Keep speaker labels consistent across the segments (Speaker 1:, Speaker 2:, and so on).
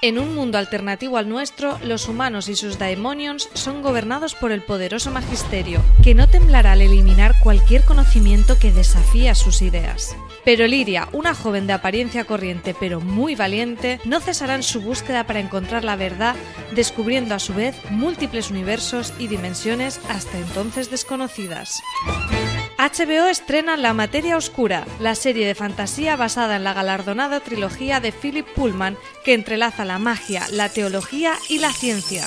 Speaker 1: En un mundo alternativo al nuestro, los humanos y sus daemonions son gobernados por el poderoso magisterio, que no temblará al eliminar cualquier conocimiento que desafía sus ideas. Pero Liria, una joven de apariencia corriente pero muy valiente, no cesará en su búsqueda para encontrar la verdad, descubriendo a su vez múltiples universos y dimensiones hasta entonces desconocidas. HBO estrena La Materia Oscura, la serie de fantasía basada en la galardonada trilogía de Philip Pullman que entrelaza la magia, la teología y la ciencia.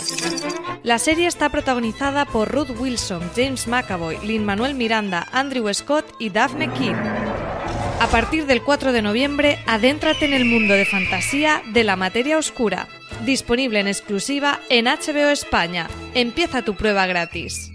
Speaker 1: La serie está protagonizada por Ruth Wilson, James McAvoy, Lin-Manuel Miranda, Andrew Scott y Daphne King. A partir del 4 de noviembre, adéntrate en el mundo de fantasía de La Materia Oscura, disponible en exclusiva en HBO España. Empieza tu prueba gratis.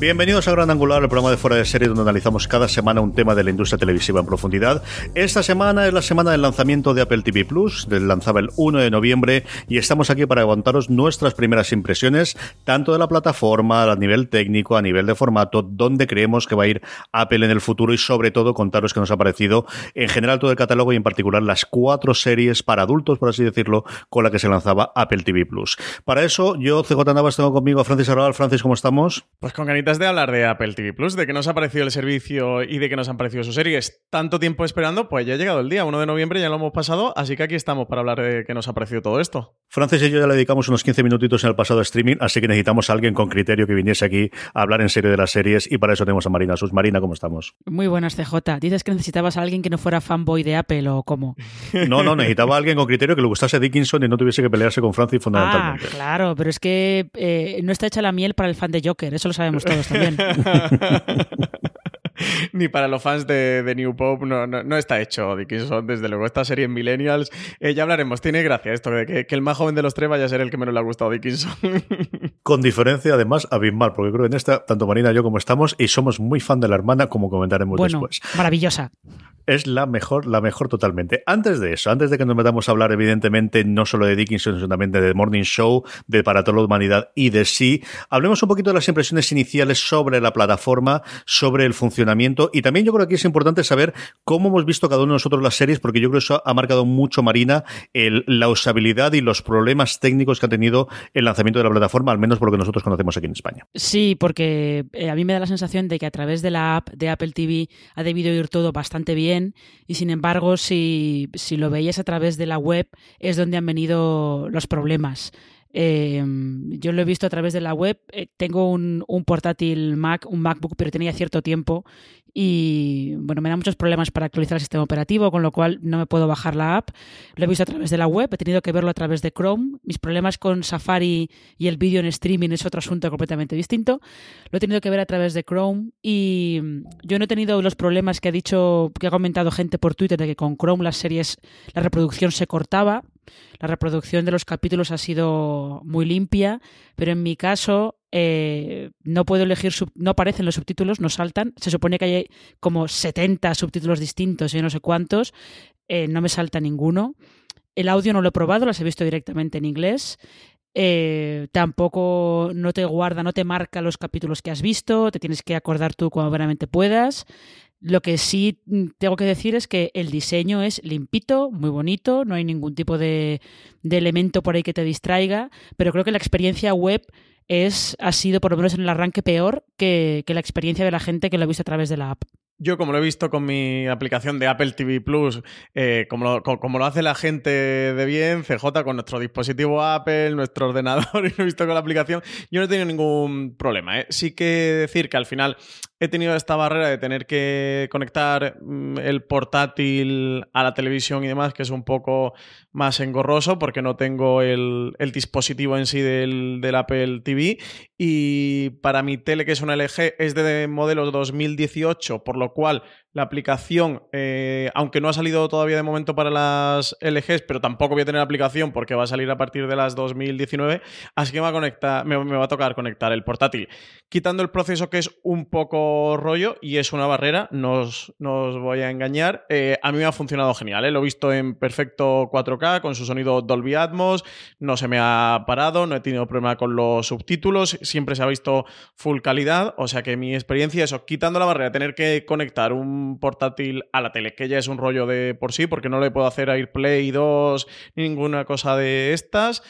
Speaker 2: Bienvenidos a Gran Angular, el programa de fuera de serie donde analizamos cada semana un tema de la industria televisiva en profundidad. Esta semana es la semana del lanzamiento de Apple TV Plus, lanzaba el 1 de noviembre y estamos aquí para aguantaros nuestras primeras impresiones, tanto de la plataforma, a nivel técnico, a nivel de formato, dónde creemos que va a ir Apple en el futuro y sobre todo contaros qué nos ha parecido en general todo el catálogo y en particular las cuatro series para adultos, por así decirlo, con la que se lanzaba Apple TV Plus. Para eso, yo, CJ Navas, tengo conmigo a Francis Arrabal. Francis, ¿cómo estamos?
Speaker 3: Pues con ganitas de hablar de Apple TV Plus, de que nos ha parecido el servicio y de que nos han parecido sus series. Tanto tiempo esperando, pues ya ha llegado el día, 1 de noviembre, ya lo hemos pasado, así que aquí estamos para hablar de qué nos ha parecido todo esto.
Speaker 2: Francis y yo ya le dedicamos unos 15 minutitos en el pasado streaming, así que necesitamos a alguien con criterio que viniese aquí a hablar en serio de las series y para eso tenemos a Marina Sus. Marina, ¿cómo estamos?
Speaker 4: Muy buenas, CJ. ¿Dices que necesitabas a alguien que no fuera fanboy de Apple o cómo?
Speaker 2: No, no, necesitaba a alguien con criterio que le gustase Dickinson y no tuviese que pelearse con Francis
Speaker 4: Ah,
Speaker 2: fundamentalmente.
Speaker 4: claro, pero es que eh, no está hecha la miel para el fan de Joker, eso lo sabemos todos también.
Speaker 3: Ni para los fans de, de New Pop no, no, no está hecho Dickinson, desde luego. Esta serie en Millennials, eh, ya hablaremos. Tiene gracia esto de que, que el más joven de los tres vaya a ser el que menos le ha gustado Dickinson.
Speaker 2: Con diferencia, además, abismal, porque creo que en esta, tanto Marina y yo como estamos, y somos muy fan de la hermana, como comentaremos
Speaker 4: bueno,
Speaker 2: después.
Speaker 4: maravillosa.
Speaker 2: Es la mejor, la mejor totalmente. Antes de eso, antes de que nos metamos a hablar, evidentemente, no solo de Dickinson, sino también de The Morning Show, de Para toda la humanidad y de sí, hablemos un poquito de las impresiones iniciales sobre la plataforma, sobre el funcionamiento, y también yo creo que es importante saber cómo hemos visto cada uno de nosotros las series, porque yo creo que eso ha marcado mucho, Marina, la usabilidad y los problemas técnicos que ha tenido el lanzamiento de la plataforma, al menos por lo que nosotros conocemos aquí en España.
Speaker 4: Sí, porque eh, a mí me da la sensación de que a través de la app de Apple TV ha debido ir todo bastante bien y sin embargo si, si lo veías a través de la web es donde han venido los problemas. Eh, yo lo he visto a través de la web. Eh, tengo un, un portátil Mac, un MacBook, pero tenía cierto tiempo y bueno, me da muchos problemas para actualizar el sistema operativo, con lo cual no me puedo bajar la app. Lo he visto a través de la web, he tenido que verlo a través de Chrome. Mis problemas con Safari y el vídeo en streaming es otro asunto completamente distinto. Lo he tenido que ver a través de Chrome y mm, yo no he tenido los problemas que ha dicho, que ha comentado gente por Twitter de que con Chrome las series, la reproducción se cortaba. La reproducción de los capítulos ha sido muy limpia, pero en mi caso eh, no puedo elegir, no aparecen los subtítulos, no saltan. Se supone que hay como 70 subtítulos distintos y no sé cuántos. eh, no me salta ninguno. El audio no lo he probado, las he visto directamente en inglés. Eh, tampoco no te guarda, no te marca los capítulos que has visto, te tienes que acordar tú cuando veramente puedas. Lo que sí tengo que decir es que el diseño es limpito, muy bonito, no hay ningún tipo de, de elemento por ahí que te distraiga, pero creo que la experiencia web es, ha sido, por lo menos en el arranque, peor que, que la experiencia de la gente que lo ha visto a través de la app.
Speaker 3: Yo, como lo he visto con mi aplicación de Apple TV Plus, eh, como, lo, co- como lo hace la gente de bien, CJ, con nuestro dispositivo Apple, nuestro ordenador, y lo he visto con la aplicación, yo no he tenido ningún problema. ¿eh? Sí que decir que al final he tenido esta barrera de tener que conectar mm, el portátil a la televisión y demás, que es un poco más engorroso porque no tengo el, el dispositivo en sí del, del Apple TV. Y para mi tele, que es una LG, es de modelo 2018, por lo cual la aplicación, eh, aunque no ha salido todavía de momento para las LGs, pero tampoco voy a tener aplicación porque va a salir a partir de las 2019, así que me va a, conectar, me, va a tocar conectar el portátil. Quitando el proceso que es un poco rollo y es una barrera, no os, no os voy a engañar, eh, a mí me ha funcionado genial. ¿eh? Lo he visto en perfecto 4K con su sonido Dolby Atmos, no se me ha parado, no he tenido problema con los subtítulos, siempre se ha visto full calidad, o sea que mi experiencia, eso, quitando la barrera, tener que conectar un portátil a la tele, que ya es un rollo de por sí, porque no le puedo hacer AirPlay 2 ni ninguna cosa de estas.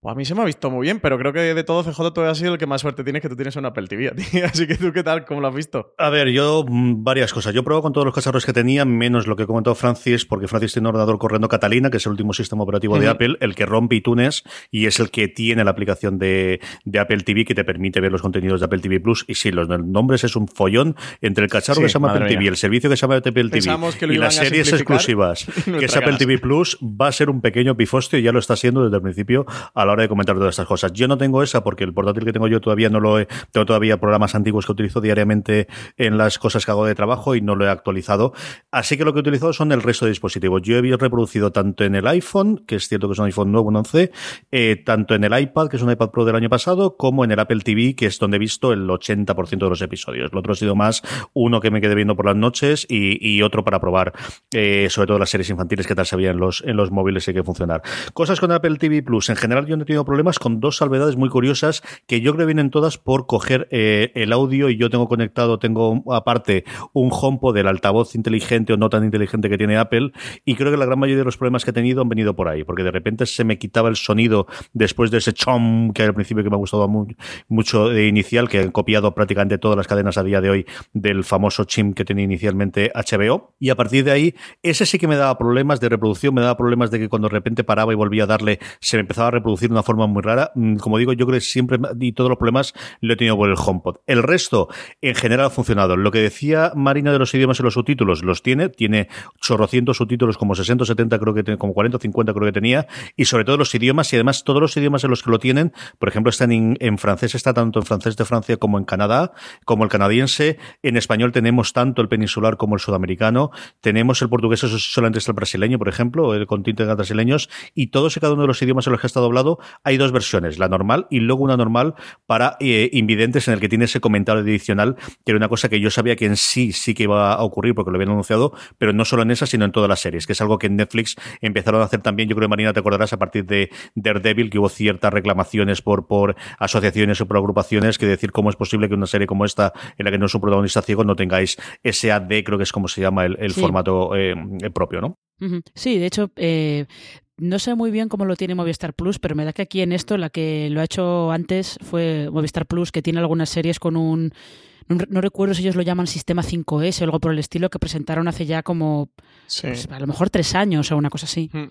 Speaker 3: Pues a mí se me ha visto muy bien, pero creo que de todo CJ tú has sido el que más suerte tienes, que tú tienes un Apple TV, tío. Así que tú, ¿qué tal? ¿Cómo lo has visto?
Speaker 2: A ver, yo mm, varias cosas. Yo pruebo con todos los cacharros que tenía, menos lo que ha comentado Francis, porque Francis tiene un ordenador corriendo Catalina, que es el último sistema operativo de. Apple, el que rompe iTunes y es el que tiene la aplicación de, de Apple TV que te permite ver los contenidos de Apple TV Plus. Y sí, los nombres es un follón entre el cacharro
Speaker 3: Sí,
Speaker 2: que se llama Apple TV,
Speaker 3: mía.
Speaker 2: el servicio que se llama Apple TV
Speaker 3: Pensamos
Speaker 2: y las series exclusivas, que es Apple. TV Plus, va a ser un pequeño pifostio y ya lo está haciendo desde el principio a la hora de comentar todas estas cosas. Yo no tengo esa porque el portátil que tengo yo todavía no lo he, tengo todavía programas antiguos que utilizo diariamente en las cosas que hago de trabajo y no lo he actualizado. Así que lo que he utilizado son el resto de dispositivos. Yo he reproducido tanto en el iPhone, que es cierto que es un iPhone nuevo, un 11, eh, tanto en el iPad, que es un iPad Pro del año pasado, como en el Apple TV, que es donde he visto el 80% de los episodios. Lo otro ha sido más uno que me quedé viendo por las noches y, otro para probar, eh, sobre todo las series infantiles que tal veían en los, en los móviles y que funcionar. Cosas con Apple TV Plus. En general, yo he tenido problemas con dos salvedades muy curiosas que yo creo vienen todas por coger eh, el audio y yo tengo conectado, tengo aparte un HomePod del altavoz inteligente o no tan inteligente que tiene Apple y creo que la gran mayoría de los problemas que he tenido han venido por ahí, porque de repente se me quitaba el sonido después de ese chom que al principio que me ha gustado mu- mucho de inicial, que han copiado prácticamente todas las cadenas a día de hoy del famoso chim que tenía inicialmente HBO y a partir de ahí ese sí que me daba problemas de reproducción, me daba problemas de que cuando de repente paraba y volvía a darle se me empezaba a reproducir de una forma muy rara. Mm, Como digo, yo creo que siempre y todos los problemas lo he tenido por el HomePod. El resto, en general, ha funcionado. Lo que decía Marina de los idiomas en los subtítulos, los tiene. Tiene chorrocientos subtítulos, como 60 o 70, creo que tiene, como 40 o 50 creo que tenía. Y sobre todo los idiomas, y además todos los idiomas en los que lo tienen, por ejemplo, están en, en francés, está tanto en francés de Francia como en Canadá, como el canadiense. En español tenemos tanto el peninsular como el sudamericano. Tenemos el portugués, solamente está el brasileño, por ejemplo, el continente de brasileños. Y todos y cada uno de los idiomas en los que está doblado, hay dos versiones, la normal y luego una normal para eh, invidentes en el que tiene ese comentario adicional, que era una cosa que yo sabía que en sí sí que iba a ocurrir porque lo habían anunciado, pero no solo en esa, sino en todas las series, que es algo que en Netflix empezaron a hacer también, yo creo, Marina, te acordarás, a partir de Daredevil, que hubo ciertas reclamaciones por, por asociaciones o por agrupaciones, que decir cómo es posible que una serie como esta, en la que no es un protagonista ciego, no tengáis SAD, creo que es como se llama el, el
Speaker 4: Sí.
Speaker 2: formato eh, propio, ¿no?
Speaker 4: Sí, de hecho, eh, no sé muy bien cómo lo tiene Movistar Plus, pero me da que aquí en esto la que lo ha hecho antes fue Movistar Plus, que tiene algunas series con un... No, no recuerdo si ellos lo llaman Sistema 5S o algo por el estilo, que presentaron hace ya como
Speaker 3: Sí.
Speaker 4: pues, a lo mejor tres años o una cosa así.
Speaker 3: Mm.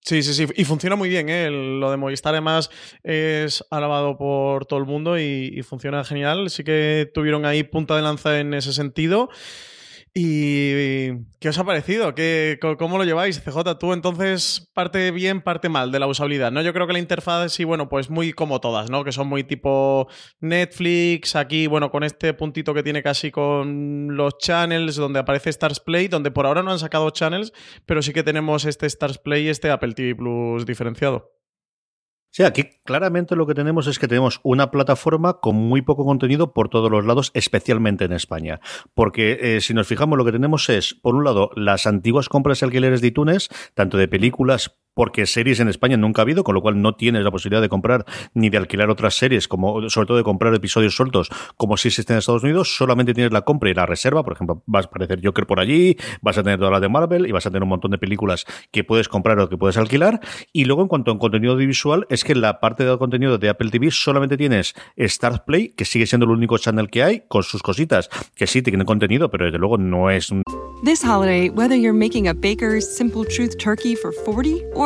Speaker 3: Sí, sí, sí. Y funciona muy bien, ¿eh? El- Lo de Movistar, además, es alabado por todo el mundo y, y funciona genial. Sí que tuvieron ahí punta de lanza en ese sentido. ¿Y qué os ha parecido? ¿Qué, ¿Cómo lo lleváis, CJ? Tú entonces parte bien, parte mal de la usabilidad, ¿no? Yo creo que la interfaz sí, bueno, pues muy como todas, ¿no? Que son muy tipo Netflix, aquí, bueno, con este puntito que tiene casi con los channels, donde aparece Stars Play, donde por ahora no han sacado channels, pero sí que tenemos este Stars Play y este Apple TV Plus diferenciado.
Speaker 2: Sí, aquí claramente lo que tenemos es que tenemos una plataforma con muy poco contenido por todos los lados, especialmente en España. Porque eh, si nos fijamos, lo que tenemos es, por un lado, las antiguas compras y alquileres de iTunes, tanto de películas porque series en España nunca ha habido, con lo cual no tienes la posibilidad de comprar ni de alquilar otras series, como sobre todo de comprar episodios sueltos, como si existen en Estados Unidos, solamente tienes la compra y la reserva, por ejemplo, vas a aparecer Joker por allí, vas a tener todas las de Marvel y vas a tener un montón de películas que puedes comprar o que puedes alquilar. Y luego, en cuanto a contenido audiovisual, es que en la parte de contenido de Apple TV solamente tienes Start Play, que sigue siendo el único channel que hay, con sus cositas, que sí tiene contenido, pero desde luego no es un
Speaker 5: This holiday, whether you're making a Baker's Simple Truth turkey for 40 or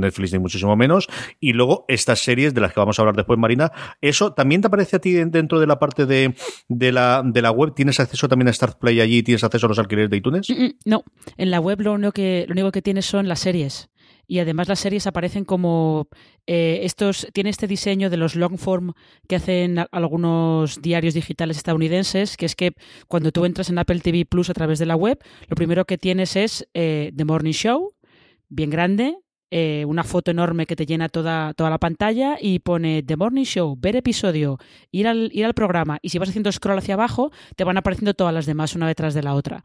Speaker 2: Netflix ni muchísimo menos. Y luego estas series de las que vamos a hablar después, Marina. ¿Eso también te aparece a ti dentro de la parte de, de, la, de la web? ¿Tienes acceso también a Start Play allí? ¿Tienes acceso a los alquileres de iTunes?
Speaker 4: Mm, mm, No, en la web lo único que, lo único que tienes son las series. Y además las series aparecen como eh, estos, tiene este diseño de los long form que hacen algunos diarios digitales estadounidenses, que es que cuando tú entras en Apple TV Plus a través de la web, lo primero que tienes es eh, The Morning Show, bien grande, eh, una foto enorme que te llena toda, toda la pantalla y pone The Morning Show, ver episodio, ir al, ir al programa. Y si vas haciendo scroll hacia abajo, te van apareciendo todas las demás una detrás de la otra.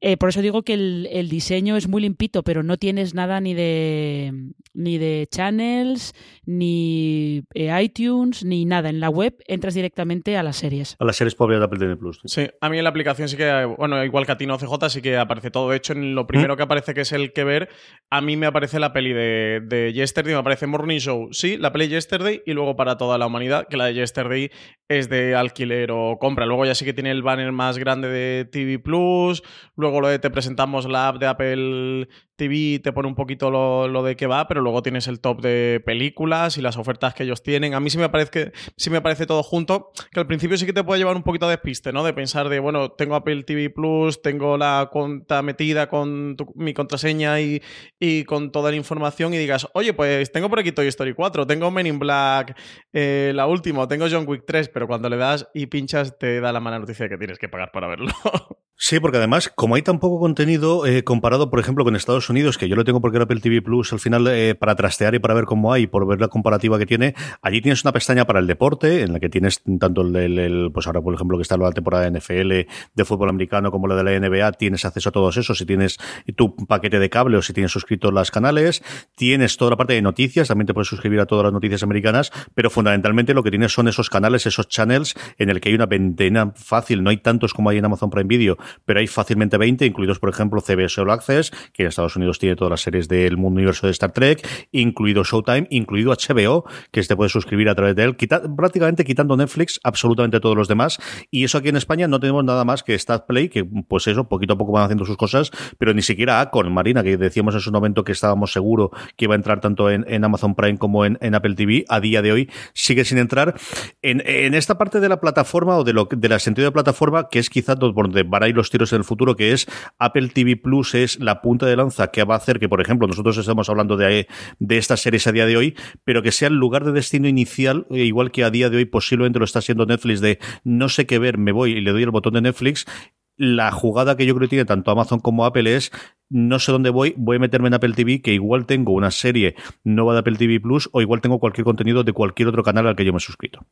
Speaker 4: Eh, por eso digo que el, el diseño es muy limpito, pero no tienes nada ni de ni de channels, ni eh, iTunes, ni nada. En la web entras directamente a las series.
Speaker 2: A las series pobres de Apple TV Plus.
Speaker 3: Sí, a mí en la aplicación sí que, bueno, igual que a ti no CJ, sí que aparece todo. De hecho, en lo primero que aparece, que es el que ver, a mí me aparece la peli de, de Yesterday, me aparece Morning Show, sí, la peli Yesterday, y luego para toda la humanidad, que la de Yesterday es de alquiler o compra. Luego ya sí que tiene el banner más grande de TV Plus, luego lo de te presentamos la app de Apple TV, te pone un poquito lo, lo de qué va, pero luego tienes el top de películas y las ofertas que ellos tienen. A mí sí me parece, que, sí me parece todo junto, que al principio sí que te puede llevar un poquito de despiste, ¿no? De pensar de, bueno, tengo Apple TV Plus, tengo la cuenta metida con tu- mi contraseña y, y con toda la información y digas, oye, pues tengo por aquí Toy Story 4, tengo Men in Black, eh, la última, tengo John Wick 3, pero cuando le das y pinchas te da la mala noticia de que tienes que pagar para verlo.
Speaker 2: Sí, porque además, como hay tan poco contenido eh, comparado, por ejemplo, con Estados Unidos, que yo lo tengo porque era Apple TV Plus, al final, eh, para trastear y para ver cómo hay, por ver la comparativa que tiene, allí tienes una pestaña para el deporte, en la que tienes tanto el, el- el- pues ahora, por ejemplo, que está la temporada de NFL, de fútbol americano, como la de la NBA, tienes acceso a todos esos, si tienes tu paquete de cable o si tienes suscrito las canales, tienes toda la parte de noticias, también te puedes suscribir a todas las noticias americanas, pero fundamentalmente lo que tienes son esos canales, esos channels, en el que hay una veintena fácil, no hay tantos como hay en Amazon Prime Video, pero hay fácilmente 20, incluidos, por ejemplo, CBS All Access, que en Estados Unidos tiene todas las series del mundo universo de Star Trek, incluido Showtime, incluido HBO, que te puedes suscribir a través de él, quita- prácticamente quitando Netflix, absolutamente todos los demás. Y eso aquí en España no tenemos nada más que Stat Play, que pues eso, poquito a poco van haciendo sus cosas, pero ni siquiera Acon, Marina, que decíamos en su momento que estábamos seguros que iba a entrar tanto en, en Amazon Prime como en, en Apple TV, a día de hoy sigue sin entrar. En, en esta parte de la plataforma o de lo de la sentido de plataforma, que es quizás donde van a ir los tiros en el futuro, que es Apple TV Plus, es la punta de lanza que va a hacer que, por ejemplo, nosotros estamos hablando de, de estas series a día de hoy, pero que sea el lugar de destino inicial, eh, igual que a día de hoy posiblemente lo está haciendo Netflix, de no sé qué ver, me voy y le doy el botón de Netflix. La jugada que yo creo que tiene tanto Amazon como Apple es no sé dónde voy, voy a meterme en Apple TV, que igual tengo una serie nueva de Apple TV Plus o igual tengo cualquier contenido de cualquier otro canal al que yo me he suscrito.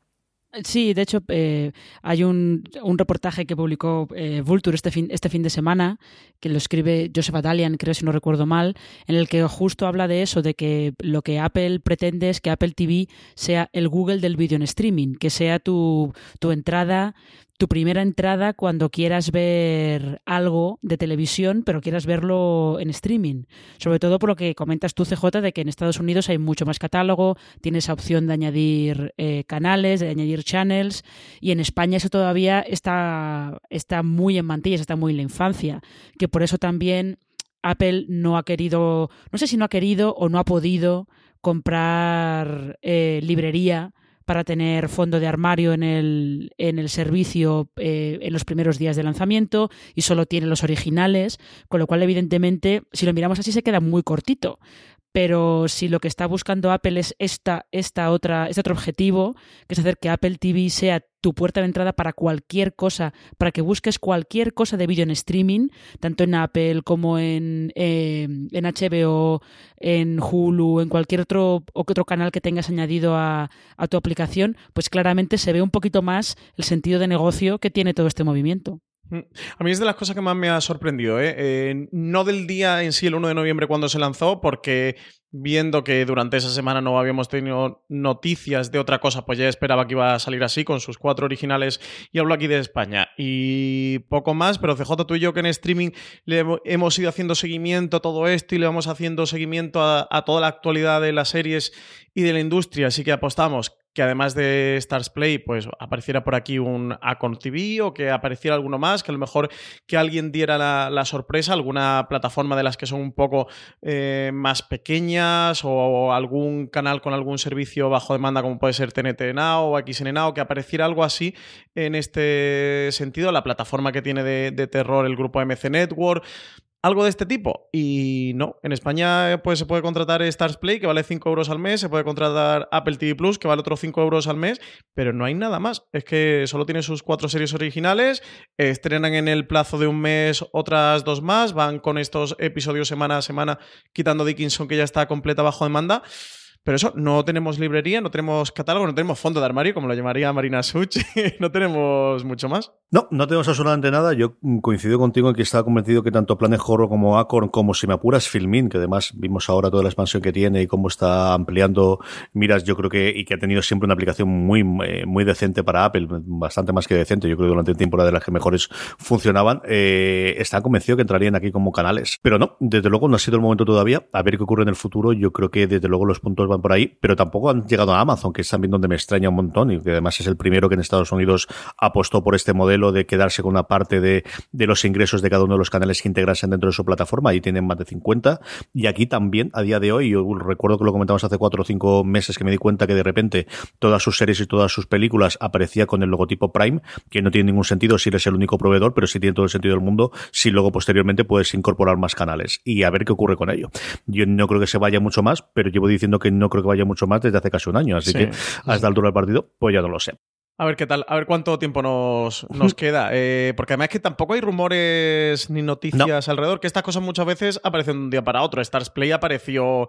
Speaker 4: Sí, de hecho, eh, hay un, un reportaje que publicó eh, Vulture este fin, este fin de semana, que lo escribe Joseph Adalian, creo si no recuerdo mal, en el que justo habla de eso, de que lo que Apple pretende es que Apple TV sea el Google del vídeo en streaming, que sea tu, tu entrada tu primera entrada cuando quieras ver algo de televisión, pero quieras verlo en streaming. Sobre todo por lo que comentas tú, CJ, de que en Estados Unidos hay mucho más catálogo, tienes opción de añadir eh, canales, de añadir channels, y en España eso todavía está, está muy en mantillas, está muy en la infancia, que por eso también Apple no ha querido, no sé si no ha querido o no ha podido comprar eh, librería para tener fondo de armario en el, en el servicio eh, en los primeros días de lanzamiento y solo tiene los originales, con lo cual evidentemente si lo miramos así se queda muy cortito. Pero si lo que está buscando Apple es esta, esta otra, este otro objetivo, que es hacer que Apple TV sea tu puerta de entrada para cualquier cosa, para que busques cualquier cosa de vídeo en streaming, tanto en Apple como en, eh, en HBO, en Hulu, en cualquier otro, otro canal que tengas añadido a, a tu aplicación, pues claramente se ve un poquito más el sentido de negocio que tiene todo este movimiento.
Speaker 3: Mm. A mí es de las cosas que más me ha sorprendido, ¿eh? Eh, no del día en sí, el 1 de noviembre cuando se lanzó, porque viendo que durante esa semana no habíamos tenido noticias de otra cosa, pues ya esperaba que iba a salir así con sus cuatro originales y hablo aquí de España y poco más, pero CJ tú y yo que en streaming le hemos ido haciendo seguimiento a todo esto y le vamos haciendo seguimiento a, a toda la actualidad de las series y de la industria, así que apostamos que además de Stars Play, pues apareciera por aquí un Acon TV o que apareciera alguno más, que a lo mejor que alguien diera la, sorpresa, alguna plataforma de las que son un poco eh, más pequeñas o algún canal con algún servicio bajo demanda como puede ser TNT Now o XN Now, que apareciera algo así en este sentido, la plataforma que tiene de, de terror el grupo MC Network, algo de este tipo. Y no, en España pues, se puede contratar Stars Play, que vale 5 euros al mes, se puede contratar Apple TV Plus, que vale otros 5 euros al mes, pero no hay nada más. Es que solo tiene sus cuatro series originales, estrenan en el plazo de un mes otras dos más, van con estos episodios semana a semana, quitando Dickinson, que ya está completa bajo demanda. Pero eso, no tenemos librería, no tenemos catálogo, no tenemos fondo de armario, como lo llamaría Marina Such, no tenemos mucho más.
Speaker 2: No, no tenemos absolutamente nada. Yo coincido contigo en que estaba convencido que tanto Planet Horror como Acorn, como si me apuras Filmin, que además vimos ahora toda la expansión que tiene y cómo está ampliando miras, yo creo que, y que ha tenido siempre una aplicación muy, eh, muy decente para Apple, bastante más que decente. Yo creo que durante tiempo era de las que mejores funcionaban. Eh, están convencido que entrarían aquí como canales. Pero no, desde luego no ha sido el momento todavía. A ver qué ocurre en el futuro. Yo creo que desde luego los puntos van por ahí, pero tampoco han llegado a Amazon, que es también donde me extraña un montón y que además es el primero que en Estados Unidos apostó por este modelo de quedarse con una parte de, de los ingresos de cada uno de los canales que integrasen dentro de su plataforma. Ahí tienen más de 50. Y aquí también, a día de hoy, yo recuerdo que lo comentamos hace cuatro o cinco meses que me di cuenta que de repente todas sus series y todas sus películas aparecía con el logotipo Prime, que no tiene ningún sentido si eres el único proveedor, pero sí tiene todo el sentido del mundo si luego posteriormente puedes incorporar más canales y a ver qué ocurre con ello. Yo no creo que se vaya mucho más, pero llevo diciendo que no creo que vaya mucho más desde hace casi un año, así
Speaker 3: Sí.
Speaker 2: que a esta altura del partido, pues ya no lo sé.
Speaker 3: A ver qué tal, a ver cuánto tiempo nos, nos queda. Eh, porque además es que tampoco hay rumores ni noticias alrededor, que estas cosas muchas veces aparecen de un día para otro. Stars Play apareció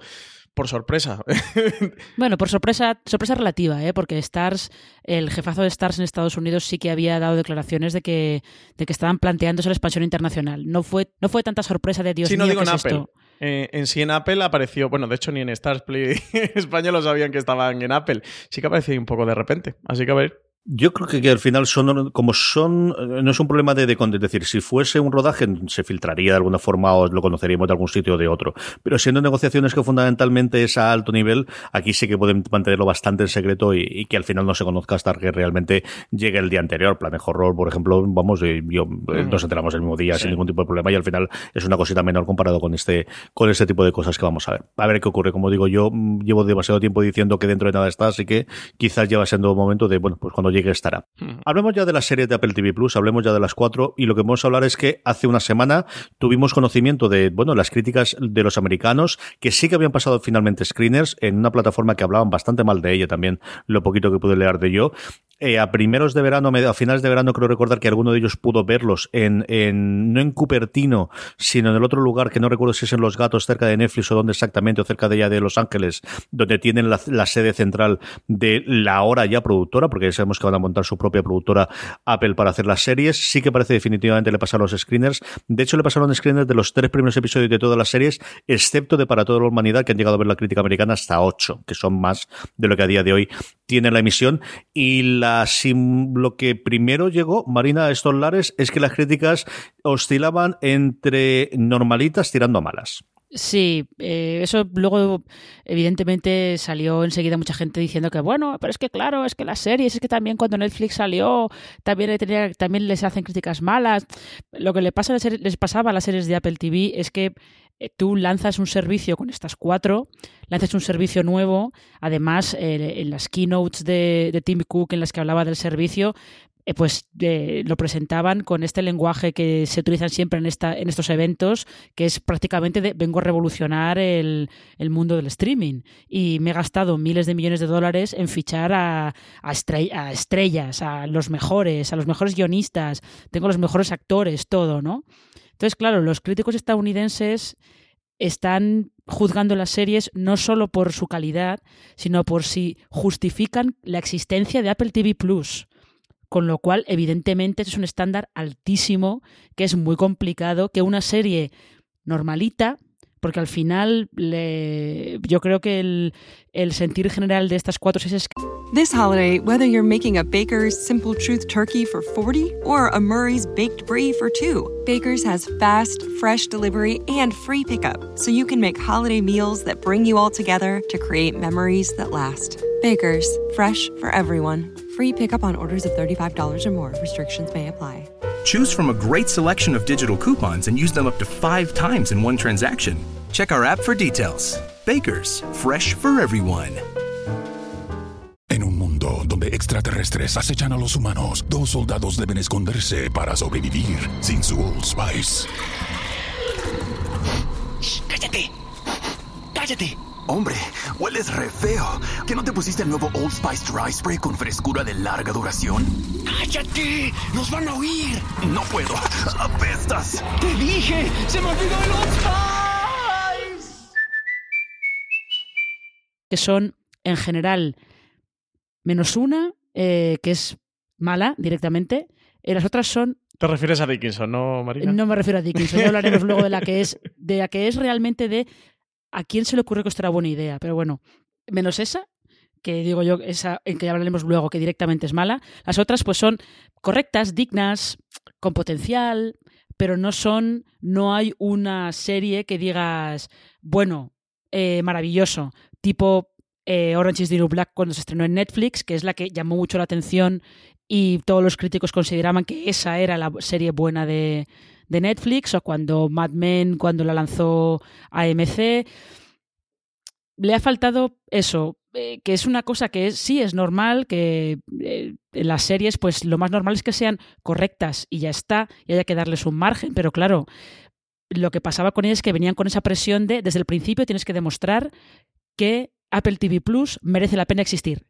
Speaker 3: por sorpresa.
Speaker 4: Bueno, por sorpresa, sorpresa relativa, ¿eh? porque Stars, el jefazo de Stars en Estados Unidos sí que había dado declaraciones de que, de que estaban planteándose la expansión internacional. No fue, no fue tanta sorpresa de Dios
Speaker 3: Sí,
Speaker 4: mío,
Speaker 3: no digo
Speaker 4: ¿qué
Speaker 3: en
Speaker 4: es
Speaker 3: Apple.
Speaker 4: esto?
Speaker 3: Eh, en sí en Apple apareció, bueno, de hecho ni en Stars Play España lo sabían que estaban en Apple. Sí que apareció un poco de repente. Así que a ver.
Speaker 2: Yo creo que, que al final son, como son, eh, no es un problema de, de, es decir, si fuese un rodaje se filtraría de alguna forma o lo conoceríamos de algún sitio o de otro. Pero siendo negociaciones que fundamentalmente es a alto nivel, aquí sí que pueden mantenerlo bastante en secreto y, y que al final no se conozca hasta que realmente llegue el día anterior. Planet Horror, por ejemplo, vamos, eh, yo, eh, nos enteramos el mismo día
Speaker 3: Sí.
Speaker 2: sin ningún tipo de problema y al final es una cosita menor comparado con este, con este tipo de cosas que vamos a ver. A ver qué ocurre. Como digo, yo mm, llevo demasiado tiempo diciendo que dentro de nada está, así que quizás lleva siendo momento de, bueno, pues cuando estará. Hablemos ya de las series de Apple TV Plus, hablemos ya de las cuatro, y lo que vamos a hablar es que hace una semana tuvimos conocimiento de, bueno, las críticas de los americanos, que sí que habían pasado finalmente screeners en una plataforma que hablaban bastante mal de ella también, lo poquito que pude leer de yo. Eh, a primeros de verano, a finales de verano, creo recordar que alguno de ellos pudo verlos en, en, no en Cupertino, sino en el otro lugar que no recuerdo si es en Los Gatos, cerca de Netflix o dónde exactamente, o cerca de ya de Los Ángeles, donde tienen la, sede central de la ahora ya productora, porque ya sabemos que van a montar su propia productora Apple para hacer las series. Sí que parece definitivamente le pasaron los screeners. De hecho, le pasaron screeners de los tres primeros episodios de todas las series, excepto de Para toda la humanidad, que han llegado a ver la crítica americana hasta ocho, que son más de lo que a día de hoy tiene la emisión. Y la, lo que primero llegó, Marina, estos lares, es que las críticas oscilaban entre normalitas tirando a malas.
Speaker 4: Sí, eh, eso luego evidentemente salió enseguida mucha gente diciendo que bueno, pero es que claro, es que las series, es que también cuando Netflix salió también, tenía- también les hacen críticas malas. Lo que le pasa les pasaba a las series de Apple TV es que tú lanzas un servicio con estas cuatro, lanzas un servicio nuevo, además eh, en las keynotes de, Tim Cook en las que hablaba del servicio, eh, pues eh, lo presentaban con este lenguaje que se utilizan siempre en, estos eventos, que es prácticamente vengo a revolucionar el, mundo del streaming. Y me he gastado miles de millones de dólares en fichar a, a estrellas, a los mejores, a los mejores guionistas, tengo los mejores actores, todo, ¿no? Entonces, claro, los críticos estadounidenses están juzgando las series no solo por su calidad, sino por si justifican la existencia de Apple TV Plus. Con lo cual, evidentemente, es un estándar altísimo, que es muy complicado que una serie normalita, porque al final le- yo creo que el, el sentir general de estas cuatro series es
Speaker 5: This holiday, whether you're making a Baker's Simple Truth turkey for 40 or a Murray's baked brie for 2, Baker's has fast, fresh delivery and free pickup, so you can make holiday meals that bring you all together to create memories that last. Baker's, fresh for everyone. Free pickup on orders of $35 or more. Restrictions may apply.
Speaker 6: Choose from a great selection of digital coupons and use them up to five times in one transaction. Check our app for details. Bakers, fresh for everyone.
Speaker 7: En un mundo donde extraterrestres acechan a los humanos, dos soldados deben esconderse para sobrevivir sin su Old Spice.
Speaker 8: ¡Cállate! ¡Cállate! Hombre, hueles re feo. ¿Que no te pusiste el nuevo Old Spice Dry Spray con frescura de larga duración? ¡Cállate! ¡Nos van a oír! No puedo. ¡Apestas! ¡Te dije! ¡Se me olvidó el Old Spice!
Speaker 4: que son, en general, menos una, eh, que es mala directamente. Eh, las otras son
Speaker 3: Te refieres a Dickinson, ¿no, Marina?
Speaker 4: No me refiero a Dickinson, ya hablaremos luego de la que es, de la que es realmente de a quién se le ocurre que esto era buena idea. Pero bueno, menos esa, que digo yo, esa en que ya hablaremos luego, que directamente es mala. Las otras, pues son correctas, dignas, con potencial, pero no son, no hay una serie que digas, bueno, eh, maravilloso, tipo eh, Orange is the New Black cuando se estrenó en Netflix, que es la que llamó mucho la atención y todos los críticos consideraban que esa era la serie buena de, de Netflix, o cuando Mad Men, cuando la lanzó AMC. Le ha faltado eso, eh, que es una cosa que es, sí es normal, que eh, las series, pues lo más normal es que sean correctas y ya está, y haya que darles un margen, pero claro, lo que pasaba con ellas es que venían con esa presión de, desde el principio tienes que demostrar que Apple TV Plus merece la pena existir.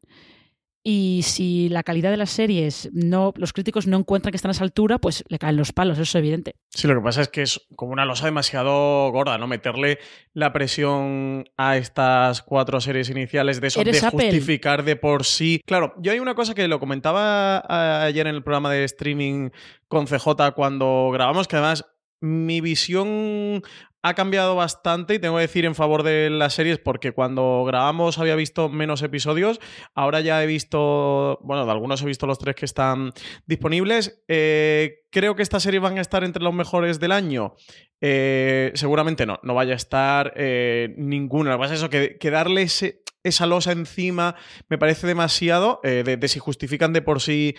Speaker 4: Y si la calidad de las series no, los críticos no encuentran que están a esa altura, pues le caen los palos, eso es evidente.
Speaker 3: Sí, lo que pasa es que es como una losa demasiado gorda, ¿no? Meterle la presión a estas cuatro series iniciales de eso, de
Speaker 4: Apple.
Speaker 3: justificar de por sí. Claro, yo hay una cosa que lo comentaba ayer en el programa de streaming con CJ cuando grabamos, que además mi visión ha cambiado bastante y tengo que decir en favor de las series porque cuando grabamos había visto menos episodios, ahora ya he visto, bueno, de algunos he visto los tres que están disponibles. Eh, creo que estas series van a estar entre los mejores del año. Eh, seguramente no, no vaya a estar eh, ninguna. Lo que pasa es eso, que, darle esa losa encima me parece demasiado. eh, de, de si justifican de por sí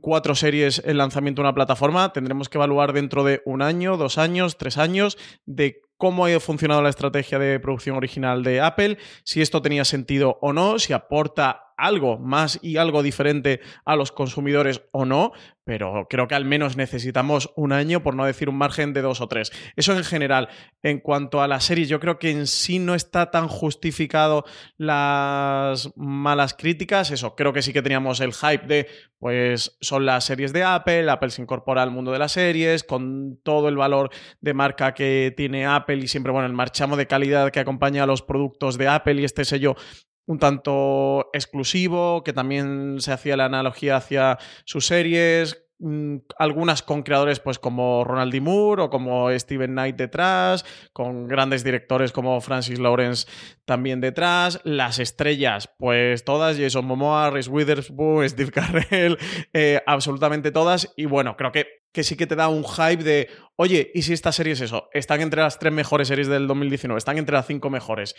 Speaker 3: cuatro series el lanzamiento de una plataforma, tendremos que evaluar dentro de un año, dos años, tres años, de cómo ha funcionado la estrategia de producción original de Apple, si esto tenía sentido o no, si aporta algo más y algo diferente a los consumidores o no, pero creo que al menos necesitamos un año, por no decir un margen de dos o tres. Eso en general. En cuanto a las series, yo creo que en sí no está tan justificado las malas críticas. Eso, creo que sí que teníamos el hype de, pues son las series de Apple, Apple se incorpora al mundo de las series, con todo el valor de marca que tiene Apple y siempre, bueno, el marchamo de calidad que acompaña a los productos de Apple y este sello un tanto exclusivo, que también se hacía la analogía hacia sus series, mm, algunas con creadores pues como Ronald D. Moore o como Steven Knight detrás, con grandes directores como Francis Lawrence también detrás, las estrellas pues todas, Jason Momoa, Reese Witherspoon, Steve Carell, eh, absolutamente todas y bueno, creo que que sí que te da un hype de, oye, ¿y si esta serie es eso? Están entre las tres mejores series del 2019, están entre las cinco mejores.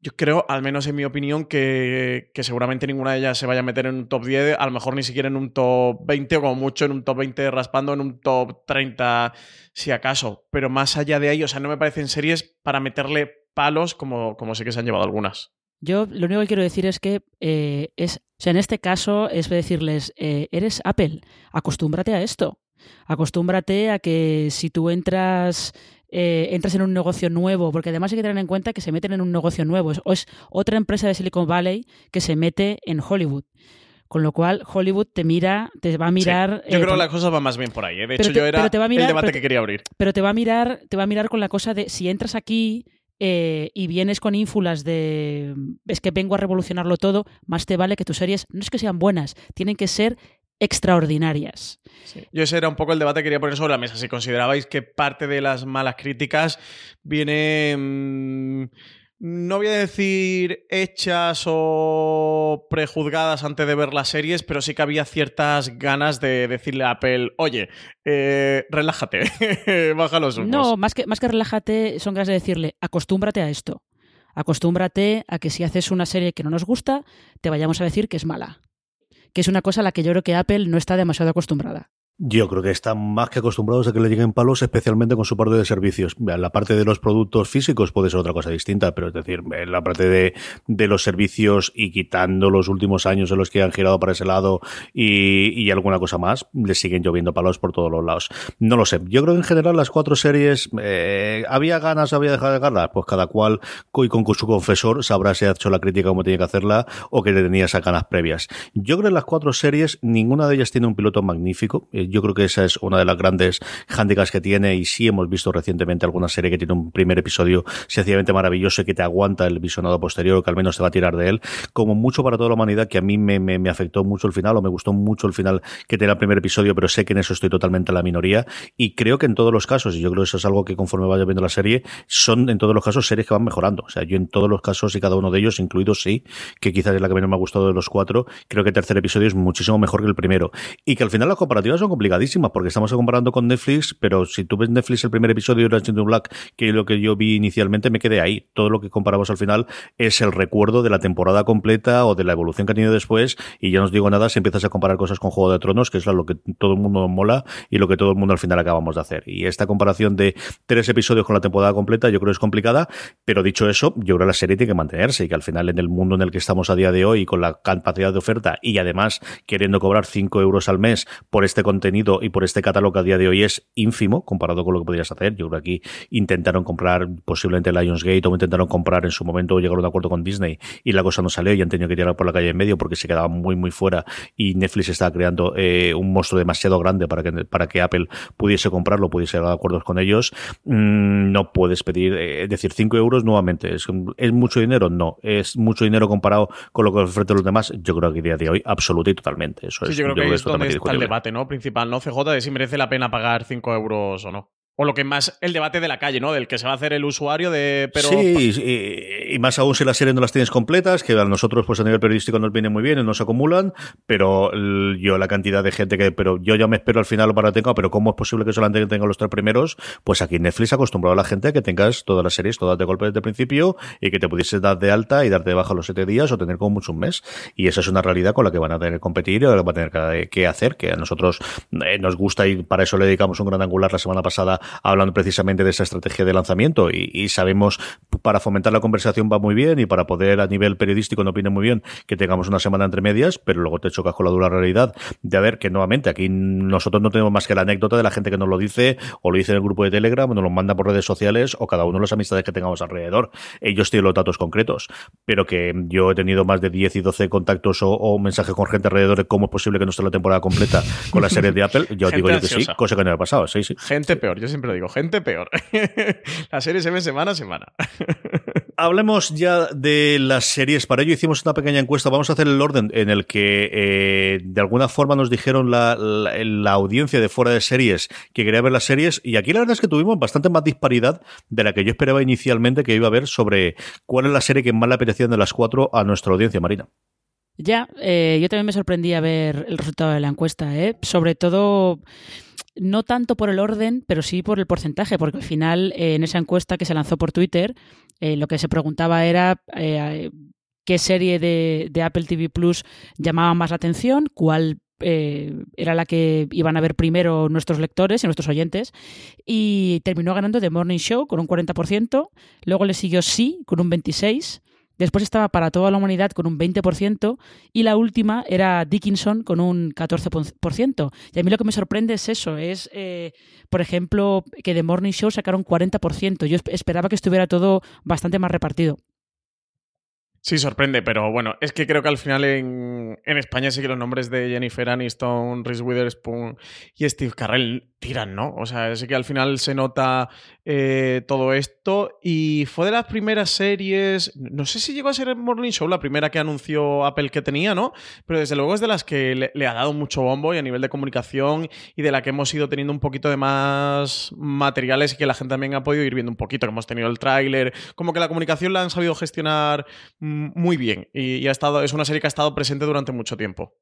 Speaker 3: Yo creo, al menos en mi opinión, que, que, seguramente ninguna de ellas se vaya a meter en un top 10, a lo mejor ni siquiera en un top 20 o como mucho en un top 20 raspando en un top 30 si acaso. Pero más allá de ahí, o sea, no me parecen series para meterle palos como, como sí que se han llevado algunas.
Speaker 4: Yo lo único que quiero decir es que eh, es, o sea, en este caso es decirles, eh, eres Apple, acostúmbrate a esto. Acostúmbrate a que si tú entras eh, entras en un negocio nuevo, porque además hay que tener en cuenta que se meten en un negocio nuevo. Es, es otra empresa de Silicon Valley que se mete en Hollywood. Con lo cual, Hollywood te mira, te va a mirar.
Speaker 3: Sí, yo
Speaker 4: eh,
Speaker 3: creo
Speaker 4: por-
Speaker 3: que la cosa va más bien por ahí. ¿eh? De hecho,
Speaker 4: te-
Speaker 3: yo era
Speaker 4: pero te va a mirar-
Speaker 3: el debate que quería abrir.
Speaker 4: pero te va a mirar, te va a mirar con la cosa de si entras aquí eh, y vienes con ínfulas de es que vengo a revolucionarlo todo, más te vale que tus series no es que sean buenas, tienen que ser extraordinarias.
Speaker 3: Yo ese era un poco el debate que quería poner sobre la mesa. Si considerabais que parte de las malas críticas viene. mm, no voy a decir hechas o prejuzgadas antes de ver las series, pero sí que había ciertas ganas de decirle a Apple, oye, eh, relájate, baja los humos.
Speaker 4: No, más que, más que relájate, son ganas de decirle, acostúmbrate a esto. Acostúmbrate a que si haces una serie que no nos gusta, te vayamos a decir que es mala. Que es una cosa a la que yo creo que Apple no está demasiado acostumbrada.
Speaker 2: Yo creo que están más que acostumbrados a que le lleguen palos, especialmente con su parte de servicios. La parte de los productos físicos puede ser otra cosa distinta, pero es decir, la parte de, de los servicios y quitando los últimos años en los que han girado para ese lado y, y alguna cosa más, le siguen lloviendo palos por todos los lados. No lo sé. Yo creo que en general las cuatro series, eh, ¿había ganas, había dejado de ganas? Pues cada cual y con su confesor sabrá si ha hecho la crítica como tenía que hacerla o que le tenía esas ganas previas. Yo creo que las cuatro series, ninguna de ellas tiene un piloto magnífico. Yo creo que esa es una de las grandes hándicaps que tiene y sí hemos visto recientemente alguna serie que tiene un primer episodio sencillamente maravilloso y que te aguanta el visionado posterior o que al menos te va a tirar de él. Como mucho para toda la humanidad que a mí me, me, me afectó mucho el final o me gustó mucho el final que tenía el primer episodio, pero sé que en eso estoy totalmente en la minoría y creo que en todos los casos, y yo creo que eso es algo que conforme vaya viendo la serie, son en todos los casos series que van mejorando. O sea, yo en todos los casos y cada uno de ellos, incluido sí, que quizás es la que menos me ha gustado de los cuatro, creo que el tercer episodio es muchísimo mejor que el primero. Y que al final las comparativas son complicadísimas porque estamos comparando con Netflix, pero si tú ves Netflix el primer episodio de Orange is the Black, que es lo que yo vi inicialmente, me quedé ahí. Todo lo que comparamos al final es el recuerdo de la temporada completa o de la evolución que ha tenido después. Y ya no os digo nada si empiezas a comparar cosas con Juego de Tronos, que es lo que todo el mundo mola y lo que todo el mundo al final acabamos de hacer. Y esta comparación de tres episodios con la temporada completa, yo creo que es complicada, pero dicho eso, yo creo que la serie tiene que mantenerse y que al final en el mundo en el que estamos a día de hoy, con la capacidad de oferta y además queriendo cobrar 5 euros al mes por este contenido y por este catálogo que a día de hoy es ínfimo comparado con lo que podrías hacer. Yo creo que aquí intentaron comprar posiblemente Lionsgate o intentaron comprar en su momento o llegar a un acuerdo con Disney y la cosa no salió y han tenido que tirar por la calle en medio porque se quedaba muy muy fuera y Netflix estaba creando eh, un monstruo demasiado grande para que, para que Apple pudiese comprarlo, pudiese llegar a acuerdos con ellos. Mm, no puedes pedir, eh, es decir, 5 euros nuevamente. ¿Es, ¿Es mucho dinero? No. ¿Es mucho dinero comparado con lo que ofrecen los demás? Yo creo que a día de hoy, absoluto y totalmente. Eso
Speaker 3: Sí,
Speaker 2: es,
Speaker 3: yo creo que ahí es donde está el debate, ¿no? Principal, ¿no? CJ, de si merece la pena pagar 5 euros o no. O lo que más, el debate de la calle, ¿no? Del que se va a hacer el usuario de. Pero
Speaker 2: Sí, y, y más aún si las series no las tienes completas, que a nosotros pues a nivel periodístico nos viene muy bien nos acumulan, pero yo la cantidad de gente que, pero yo ya me espero al final para tenga, pero ¿cómo es posible que solamente tenga los tres primeros? Pues aquí Netflix ha acostumbrado a la gente a que tengas todas las series, todas de golpe desde el principio y que te pudieses dar de alta y darte de baja los siete días o tener como mucho un mes. Y esa es una realidad con la que van a tener que competir y van a tener que, que hacer, que a nosotros eh, nos gusta y para eso le dedicamos un gran angular la semana pasada hablando precisamente de esa estrategia de lanzamiento y, y sabemos para fomentar la conversación va muy bien y para poder a nivel periodístico no viene muy bien que tengamos una semana entre medias, pero luego te chocas con la dura realidad de a ver que nuevamente aquí nosotros no tenemos más que la anécdota de la gente que nos lo dice o lo dice en el grupo de Telegram o nos lo manda por redes sociales o cada uno de las amistades que tengamos alrededor. Ellos tienen los datos concretos, pero que yo he tenido más de 10 y 12 contactos o, o mensajes con gente alrededor de cómo es posible que no esté la temporada completa con las series de Apple. Yo
Speaker 3: Gente
Speaker 2: digo yo que sí, cosa que no me ha pasado. Sí, sí.
Speaker 3: Gente peor, yo siempre lo digo, gente peor. la serie se ve semana a semana.
Speaker 2: Hablemos ya de las series. Para ello hicimos una pequeña encuesta. Vamos a hacer el orden en el que eh, de alguna forma nos dijeron la, la, la audiencia de fuera de series que quería ver las series. Y aquí la verdad es que tuvimos bastante más disparidad de la que yo esperaba inicialmente que iba a haber sobre cuál es la serie que más le apetecía de las cuatro a nuestra audiencia, Marina.
Speaker 4: Ya, eh, yo también me sorprendí a ver el resultado de la encuesta, ¿eh? sobre todo no tanto por el orden, pero sí por el porcentaje, porque al final eh, en esa encuesta que se lanzó por Twitter, eh, lo que se preguntaba era eh, qué serie de, de, Apple TV Plus llamaba más la atención, cuál era la que iban a ver primero nuestros lectores y nuestros oyentes, y terminó ganando The Morning Show con un 40%, luego le siguió Sí con un 26%, Después estaba Para toda la humanidad con un 20% y la última era Dickinson con un 14%. Y a mí lo que me sorprende es eso, es, eh, por ejemplo, que The Morning Show sacaron 40%. Yo esp- esperaba que estuviera todo bastante más repartido.
Speaker 3: Sí, sorprende, pero bueno, es que creo que al final en, en España sí que los nombres de Jennifer Aniston, Reese Witherspoon y Steve Carell tiran, ¿no? O sea, sí que al final se nota eh, todo esto y fue de las primeras series, no sé si llegó a ser Morning Show la primera que anunció Apple que tenía, ¿no? Pero desde luego es de las que le, le ha dado mucho bombo y a nivel de comunicación y de la que hemos ido teniendo un poquito de más materiales y que la gente también ha podido ir viendo un poquito, que hemos tenido el tráiler, como que la comunicación la han sabido gestionar mm, muy bien y, y ha estado, es una serie que ha estado presente durante mucho tiempo.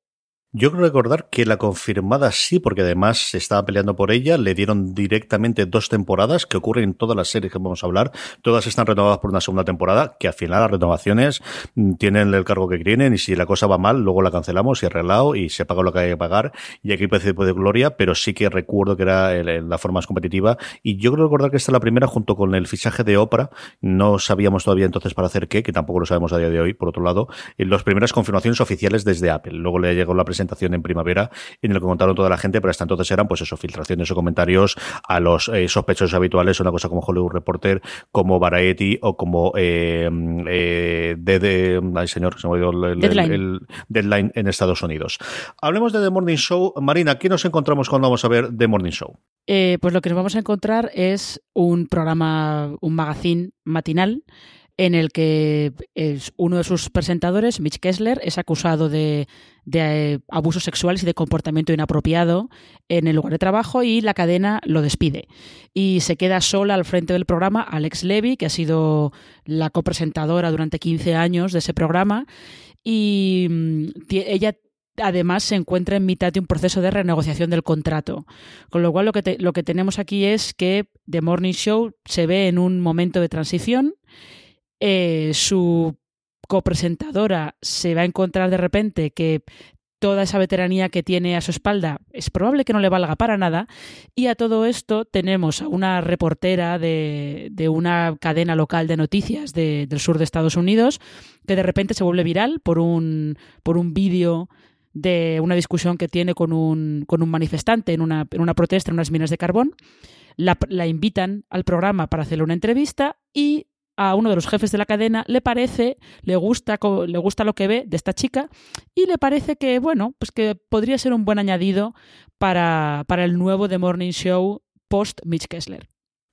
Speaker 2: Yo creo recordar que la confirmada sí, porque además se estaba peleando por ella, le dieron directamente dos temporadas, que ocurren en todas las series que vamos a hablar, todas están renovadas por una segunda temporada, que al final las renovaciones mm, tienen el cargo que tienen y si la cosa va mal, luego la cancelamos y arreglado y se paga lo que hay que pagar y aquí parece de gloria, pero sí que recuerdo que era la forma más competitiva. Y yo creo recordar que esta es la primera junto con el fichaje de Oprah, no sabíamos todavía entonces para hacer qué, que tampoco lo sabemos a día de hoy, por otro lado, las primeras confirmaciones oficiales desde Apple. Luego le llegó la presentación en primavera en el que contaron toda la gente, pero hasta entonces eran pues eso, filtraciones o comentarios a los eh, sospechosos habituales, una cosa como Hollywood Reporter, como Variety o como eh, eh, de, de- ay señor, se me olvidó el, el-
Speaker 4: Deadline.
Speaker 2: el Deadline en Estados Unidos. Hablemos de The Morning Show. Marina, ¿qué nos encontramos cuando vamos a ver The Morning Show?
Speaker 4: Eh, pues lo que nos vamos a encontrar es un programa, un magazine matinal en el que es uno de sus presentadores, Mitch Kessler, es acusado de, de, eh, abusos sexuales y de comportamiento inapropiado en el lugar de trabajo y la cadena lo despide. Y se queda sola al frente del programa Alex Levy, que ha sido la copresentadora durante 15 años de ese programa, y mm, ella además se encuentra en mitad de un proceso de renegociación del contrato. Con lo cual lo que, te- lo que tenemos aquí es que The Morning Show se ve en un momento de transición. Eh, su copresentadora se va a encontrar de repente que toda esa veteranía que tiene a su espalda es probable que no le valga para nada. Y a todo esto tenemos a una reportera de, de una cadena local de noticias de- del sur de Estados Unidos que de repente se vuelve viral por un, por un vídeo de una discusión que tiene con un, con un manifestante en una, en una protesta en unas minas de carbón. La invitan al programa para hacerle una entrevista y a uno de los jefes de la cadena le parece, le gusta, le gusta lo que ve de esta chica y le parece que, bueno, pues que podría ser un buen añadido para, para el nuevo The Morning Show post Mitch Kessler.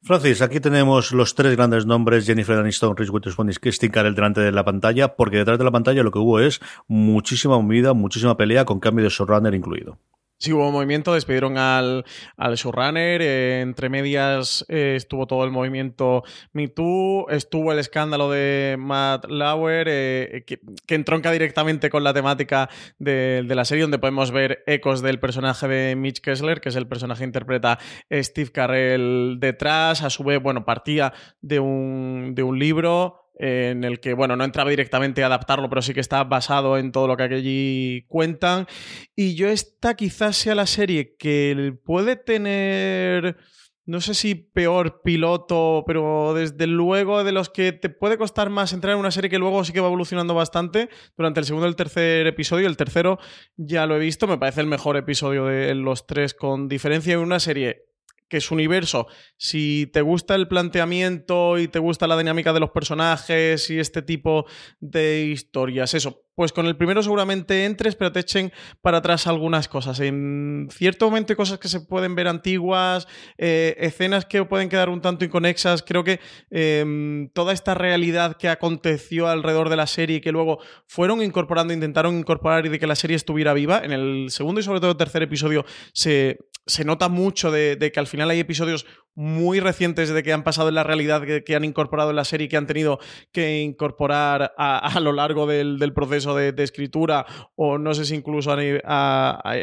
Speaker 2: Francis, aquí tenemos los tres grandes nombres, Jennifer Aniston, Reese Witherspoon y Kirsten Carell delante de la pantalla, porque detrás de la pantalla lo que hubo es muchísima movida, muchísima pelea, con cambio de showrunner incluido.
Speaker 3: Sí, hubo movimiento, despidieron al, al showrunner, eh, entre medias eh, estuvo todo el movimiento Me Too, estuvo el escándalo de Matt Lauer, eh, que, que entronca directamente con la temática de, de la serie, donde podemos ver ecos del personaje de Mitch Kessler, que es el personaje que interpreta Steve Carell detrás, a su vez, bueno, partía de un, de un libro en el que, bueno, no entraba directamente a adaptarlo, pero sí que está basado en todo lo que allí cuentan. Y yo esta quizás sea la serie que puede tener, no sé si peor piloto, pero desde luego de los que te puede costar más entrar en una serie que luego sí que va evolucionando bastante durante el segundo y el tercer episodio. El tercero ya lo he visto, me parece el mejor episodio de los tres con diferencia en una serie que su universo, si te gusta el planteamiento y te gusta la dinámica de los personajes y este tipo de historias, eso, pues con el primero seguramente entres, pero te echen para atrás algunas cosas. En cierto momento hay cosas que se pueden ver antiguas, eh, escenas que pueden quedar un tanto inconexas. Creo que eh, toda esta realidad que aconteció alrededor de la serie y que luego fueron incorporando, intentaron incorporar y de que la serie estuviera viva, en el segundo y sobre todo tercer episodio se, se nota mucho de, que al final hay episodios muy recientes de que han pasado en la realidad, que, han incorporado en la serie, que han tenido que incorporar a, a lo largo del, del proceso de, escritura, o no sé si incluso a, a,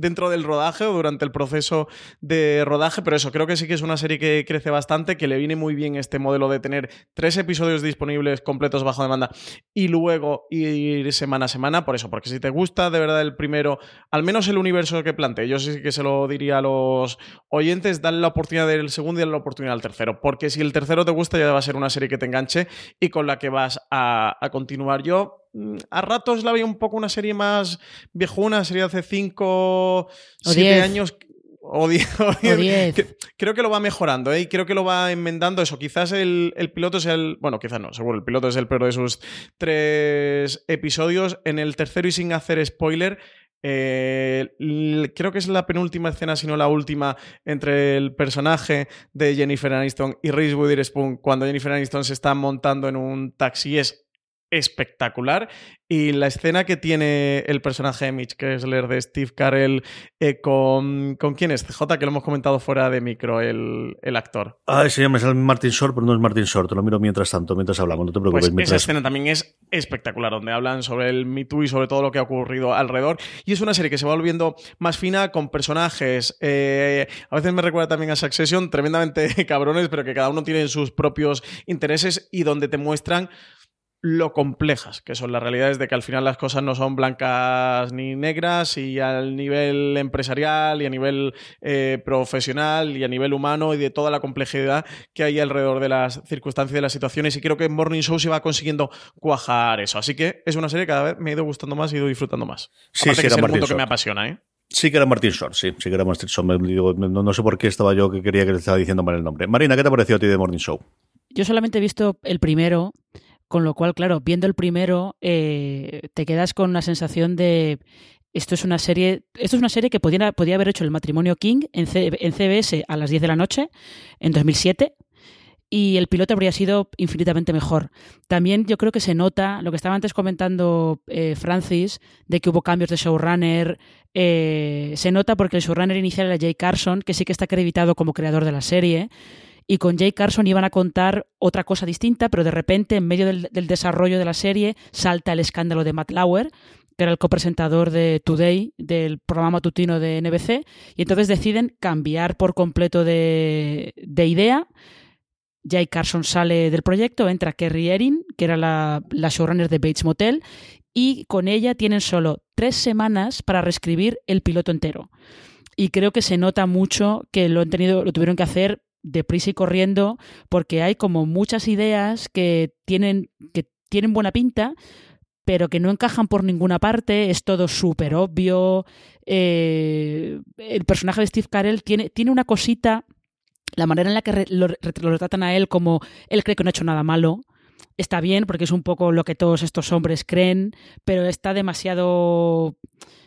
Speaker 3: dentro del rodaje o durante el proceso de rodaje, pero eso, creo que sí que es una serie que crece bastante, que le viene muy bien este modelo de tener tres episodios disponibles completos bajo demanda y luego ir semana a semana, por eso, porque si te gusta de verdad el primero, al menos el universo que planteé, yo sí que se lo diría a los oyentes, dale la oportunidad del segundo y dale la oportunidad al tercero, porque si el tercero te gusta ya va a ser una serie que te enganche y con la que vas a, a continuar. Yo a ratos la veía un poco una serie más viejuna, serie de hace 5, 7
Speaker 4: diez.
Speaker 3: años. O 10.
Speaker 4: O diez.
Speaker 3: Creo que lo va mejorando, ¿eh? Y creo que lo va enmendando eso. Quizás el, el piloto sea el. Bueno, quizás no, seguro. El piloto es el peor de sus tres episodios. En el tercero, y sin hacer spoiler, eh, creo que es la penúltima escena, si no la última, entre el personaje de Jennifer Aniston y Reese Witherspoon, cuando Jennifer Aniston se está montando en un taxi, es espectacular. Y la escena que tiene el personaje de Mitch Kessler de Steve Carell eh, con. ¿Con quién es? CJ, que lo hemos comentado fuera de micro, el, el actor.
Speaker 2: Ay, se llama Martin Short, pero no es Martin Short. Te lo miro mientras tanto, mientras hablamos. No te preocupes.
Speaker 3: Pues esa
Speaker 2: mientras-
Speaker 3: escena también es espectacular, donde hablan sobre el Me Too y sobre todo lo que ha ocurrido alrededor. Y es una serie que se va volviendo más fina con personajes. eh, a veces me recuerda también a Succession, tremendamente cabrones, pero que cada uno tiene sus propios intereses y donde te muestran lo complejas que son las realidades de que al final las cosas no son blancas ni negras y al nivel empresarial y a nivel eh, profesional y a nivel humano y de toda la complejidad que hay alrededor de las circunstancias y de las situaciones y creo que en Morning Show se va consiguiendo cuajar eso así que es una serie que cada vez me ha ido gustando más y he ido disfrutando más
Speaker 2: Sí,
Speaker 3: Aparte
Speaker 2: sí,
Speaker 3: que
Speaker 2: era
Speaker 3: es el mundo que me apasiona ¿eh?
Speaker 2: Sí que era Martin Short, sí, sí que era Martin Short. Me digo, no, no sé por qué estaba yo que quería que le estaba diciendo mal el nombre. Marina, ¿qué te ha parecido a ti de Morning Show?
Speaker 4: Yo solamente he visto el primero, con lo cual, claro, viendo el primero, eh, te quedas con una sensación de esto es una serie, esto es una serie que podía, podía haber hecho el matrimonio King en, C- en CBS a las 10 de la noche en 2007 y el piloto habría sido infinitamente mejor. También yo creo que se nota lo que estaba antes comentando eh, Francis, de que hubo cambios de showrunner. eh, se nota porque el showrunner inicial era Jay Carson, que sí que está acreditado como creador de la serie. Y con Jay Carson iban a contar otra cosa distinta, pero de repente, en medio del, desarrollo de la serie, salta el escándalo de Matt Lauer, que era el copresentador de Today, del programa matutino de NBC, y entonces deciden cambiar por completo de, de idea. Jay Carson sale del proyecto, entra Kerry Erin, que era la, la showrunner de Bates Motel, y con ella tienen solo tres semanas para reescribir el piloto entero. Y creo que se nota mucho que lo han tenido, lo tuvieron que hacer deprisa y corriendo, porque hay como muchas ideas que tienen, que tienen buena pinta, pero que no encajan por ninguna parte, es todo súper obvio. eh, el personaje de Steve Carell tiene, tiene una cosita, la manera en la que lo, lo retratan a él como él cree que no ha hecho nada malo, está bien, porque es un poco lo que todos estos hombres creen, pero está demasiado,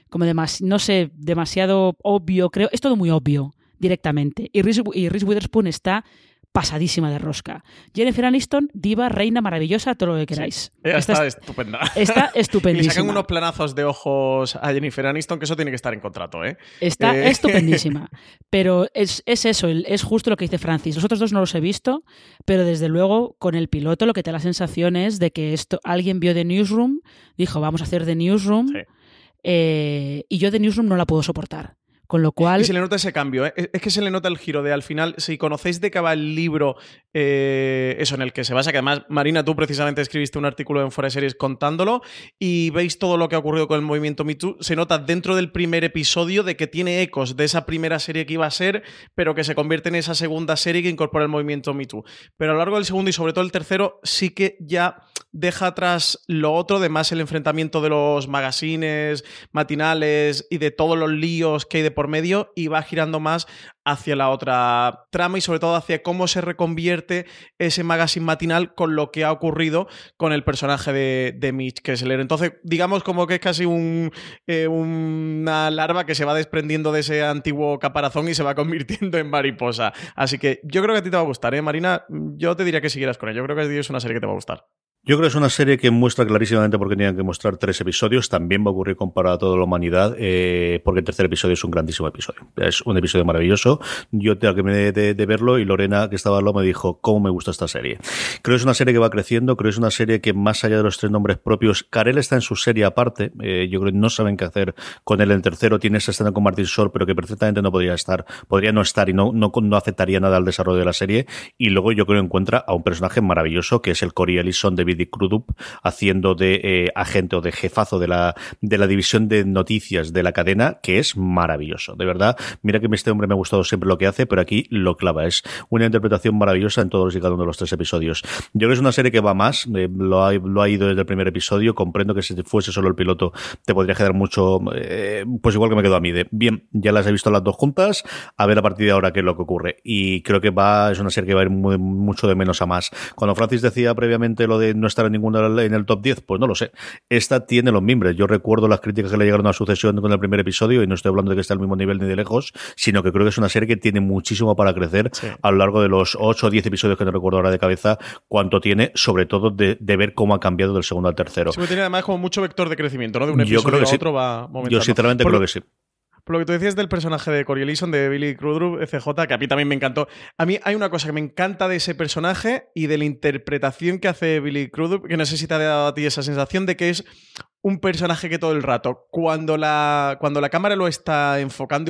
Speaker 4: como no sé, demasiado obvio, creo, es todo muy obvio directamente. Y Reese, y Reese Witherspoon está pasadísima de rosca. Jennifer Aniston, diva, reina maravillosa, todo lo que queráis.
Speaker 3: Ella está,
Speaker 4: es-
Speaker 3: estupenda
Speaker 4: está
Speaker 3: y le sacan
Speaker 4: estupendísima.
Speaker 3: unos planazos de ojos a Jennifer Aniston que eso tiene que estar en contrato ¿eh?
Speaker 4: Está
Speaker 3: Eh.
Speaker 4: estupendísima. Pero es, es eso, es justo lo que dice Francis. Los otros dos no los he visto, pero desde luego con el piloto lo que te da la sensación es de que esto alguien vio The Newsroom, dijo vamos a hacer The Newsroom,
Speaker 3: Sí.
Speaker 4: eh, y yo The Newsroom no la puedo soportar. Con lo cual,
Speaker 3: Y se le nota ese cambio, ¿eh? es que se le nota el giro de al final, si conocéis de qué va el libro, eh, eso en el que se basa, que además, Marina, tú precisamente escribiste un artículo en Fuera de Series contándolo y veis todo lo que ha ocurrido con el movimiento Me Too, se nota dentro del primer episodio de que tiene ecos de esa primera serie que iba a ser, pero que se convierte en esa segunda serie que incorpora el movimiento Me Too. Pero a lo largo del segundo y sobre todo el tercero, sí que ya deja atrás lo otro, de más el enfrentamiento de los magazines matinales y de todos los líos que hay de por medio y va girando más hacia la otra trama y sobre todo hacia cómo se reconvierte ese magazine matinal con lo que ha ocurrido con el personaje de, de Mitch Kessler. Entonces, digamos como que es casi un, eh, una larva que se va desprendiendo de ese antiguo caparazón y se va convirtiendo en mariposa. Así que yo creo que a ti te va a gustar, ¿eh, Marina? Yo te diría que siguieras con ello. Yo creo que es una serie que te va a gustar.
Speaker 2: Yo creo que es una serie que muestra clarísimamente por qué tenían que mostrar tres episodios. También va a ocurrir con para toda la humanidad, eh, porque el tercer episodio es un grandísimo episodio. Es un episodio maravilloso. Yo tengo que de, de, verlo y Lorena, que estaba al lado, me dijo cómo me gusta esta serie. Creo que es una serie que va creciendo, creo que es una serie que más allá de los tres nombres propios, Karel está en su serie aparte. Eh, yo creo que no saben qué hacer con él en tercero. Tiene esa escena con Martin Short, pero que perfectamente no podría estar, podría no estar y no, no, no afectaría nada al desarrollo de la serie. Y luego yo creo que encuentra a un personaje maravilloso que es el Corey Ellison de Billy Crudup, haciendo de eh, agente o de jefazo de la, de la división de noticias de la cadena, que es maravilloso. De verdad, mira que este hombre me ha gustado siempre lo que hace, pero aquí lo clava. Es una interpretación maravillosa en todos y cada uno de los tres episodios. Yo creo que es una serie que va más, eh, lo, ha, lo ha ido desde el primer episodio. Comprendo que si fuese solo el piloto te podría quedar mucho, eh, pues igual que me quedo a mí, de bien, ya las he visto las dos juntas, a ver a partir de ahora qué es lo que ocurre. Y creo que va, es una serie que va a ir muy, mucho de menos a más. Cuando Francis decía previamente lo de no estar en ninguna en el top 10, pues no lo sé. Esta tiene los mimbres. Yo recuerdo las críticas que le llegaron a sucesión con el primer episodio y no estoy hablando de que esté al mismo nivel ni de lejos, sino que creo que es una serie que tiene muchísimo para crecer sí. a lo largo de los 8 o 10 episodios que no recuerdo ahora de cabeza cuánto tiene, sobre todo de, de ver cómo ha cambiado del segundo al tercero.
Speaker 3: Sí, tiene además como mucho vector de crecimiento, ¿no? De un episodio
Speaker 2: Yo creo que
Speaker 3: a
Speaker 2: sí.
Speaker 3: otro va aumentando.
Speaker 2: Yo sinceramente
Speaker 3: Por
Speaker 2: creo
Speaker 3: lo-
Speaker 2: que sí.
Speaker 3: Por lo que tú decías del personaje de Corey Ellison, de Billy Crudup, CJ, que a mí también me encantó. A mí hay una cosa que me encanta de ese personaje y de la interpretación que hace Billy Crudup, que no sé si te ha dado a ti esa sensación de que es un personaje que todo el rato, cuando la, cuando la cámara lo está enfocando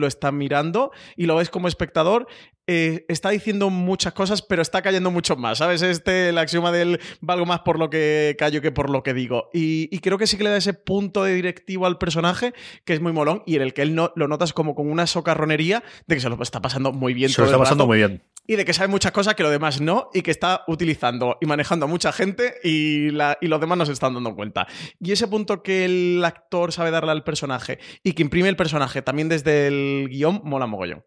Speaker 3: Lo está mirando y lo ves como espectador, eh, está diciendo muchas cosas, pero está cayendo mucho más, ¿sabes? Este, el axioma del valgo más por lo que callo que por lo que digo. Y, y creo que sí que le da ese punto de directivo al personaje que es muy molón y en el que él no, lo notas como con una socarronería de que se lo está pasando muy bien
Speaker 2: Se
Speaker 3: todo
Speaker 2: lo está
Speaker 3: el
Speaker 2: pasando
Speaker 3: rato
Speaker 2: muy bien.
Speaker 3: Y de que sabe muchas cosas que lo demás no y que está utilizando y manejando a mucha gente y, y los demás no se están dando cuenta. Y ese punto que el actor sabe darle al personaje y que imprime el personaje también desde el guion mola mogollón.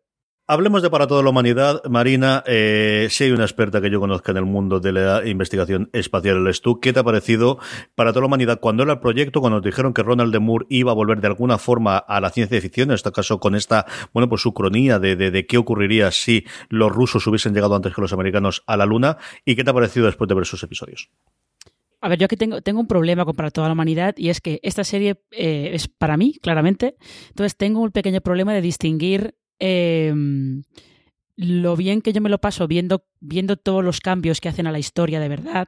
Speaker 2: Hablemos de Para toda la humanidad. Marina, eh, si hay una experta que yo conozca en el mundo de la investigación espacial, eres tú. ¿Qué te ha parecido Para toda la humanidad cuando era el proyecto, cuando nos dijeron que Ronald de Moore iba a volver de alguna forma a la ciencia ficción, en este caso con esta, bueno, pues su cronía de, de, qué ocurriría si los rusos hubiesen llegado antes que los americanos a la Luna? ¿Y qué te ha parecido después de ver esos episodios?
Speaker 4: A ver, yo aquí tengo, tengo un problema con para toda la humanidad y es que esta serie eh, es para mí, claramente. Entonces tengo un pequeño problema de distinguir eh, lo bien que yo me lo paso viendo, viendo todos los cambios que hacen a la historia de verdad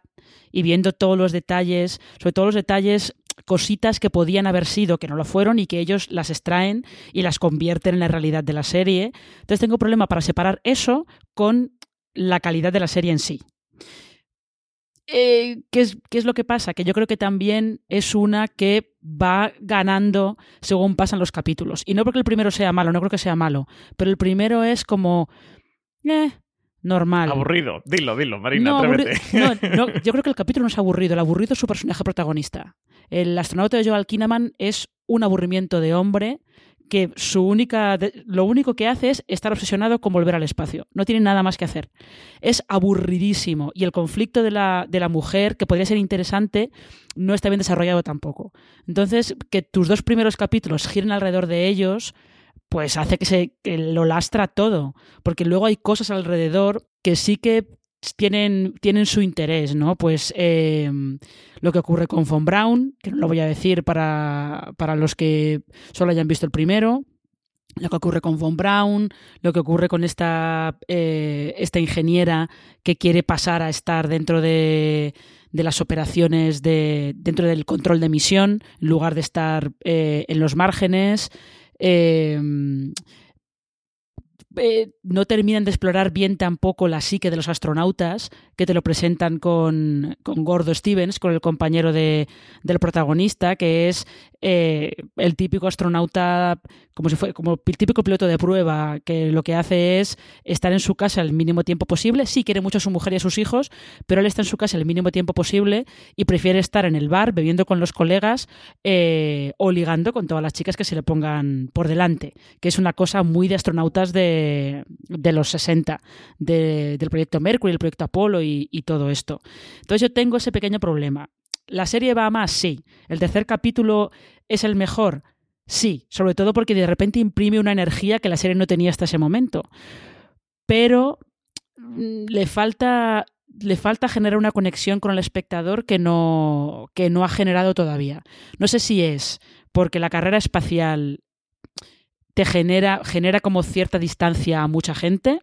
Speaker 4: y viendo todos los detalles, sobre todo los detalles, cositas que podían haber sido, que no lo fueron y que ellos las extraen y las convierten en la realidad de la serie. Entonces tengo problema para separar eso con la calidad de la serie en sí. Eh, ¿qué, es, ¿Qué es lo que pasa? Que yo creo que también es una que va ganando según pasan los capítulos. Y no porque el primero sea malo, no creo que sea malo, pero el primero es como... Eh, normal.
Speaker 3: Aburrido. Dilo, dilo, Marina,
Speaker 4: no,
Speaker 3: atrévete.
Speaker 4: aburri- no, no, yo creo que el capítulo no es aburrido, el aburrido es su personaje protagonista. El astronauta de Joel Kinnaman es un aburrimiento de hombre que su única lo único que hace es estar obsesionado con volver al espacio. No tiene nada más que hacer. Es aburridísimo y el conflicto de la, de la mujer, que podría ser interesante, no está bien desarrollado tampoco. Entonces, que tus dos primeros capítulos giren alrededor de ellos, pues hace que se que lo lastra todo, porque luego hay cosas alrededor que sí que tienen, tienen su interés, ¿no? Pues eh, lo que ocurre con Von Braun, que no lo voy a decir para, para los que solo hayan visto el primero, lo que ocurre con Von Braun, lo que ocurre con esta, eh, esta ingeniera que quiere pasar a estar dentro de, de las operaciones de, dentro del control de misión, en lugar de estar eh, en los márgenes. Eh, eh, no terminan de explorar bien tampoco la psique de los astronautas, que te lo presentan con, con Gordo Stevens, con el compañero de, del protagonista, que es eh, el típico astronauta, como si fue, como el típico piloto de prueba, que lo que hace es estar en su casa el mínimo tiempo posible. Sí quiere mucho a su mujer y a sus hijos, pero él está en su casa el mínimo tiempo posible y prefiere estar en el bar bebiendo con los colegas eh, o ligando con todas las chicas que se le pongan por delante, que es una cosa muy de astronautas de, de los 60, de- del proyecto Mercury, el proyecto Apolo y, y todo esto. Entonces yo tengo ese pequeño problema. ¿La serie va a más? Sí. ¿El tercer capítulo es el mejor? Sí, sobre todo porque de repente imprime una energía que la serie no tenía hasta ese momento. Pero mm, le falta le falta generar una conexión con el espectador que no, que no ha generado todavía. No sé si es porque la carrera espacial te genera, genera como cierta distancia a mucha gente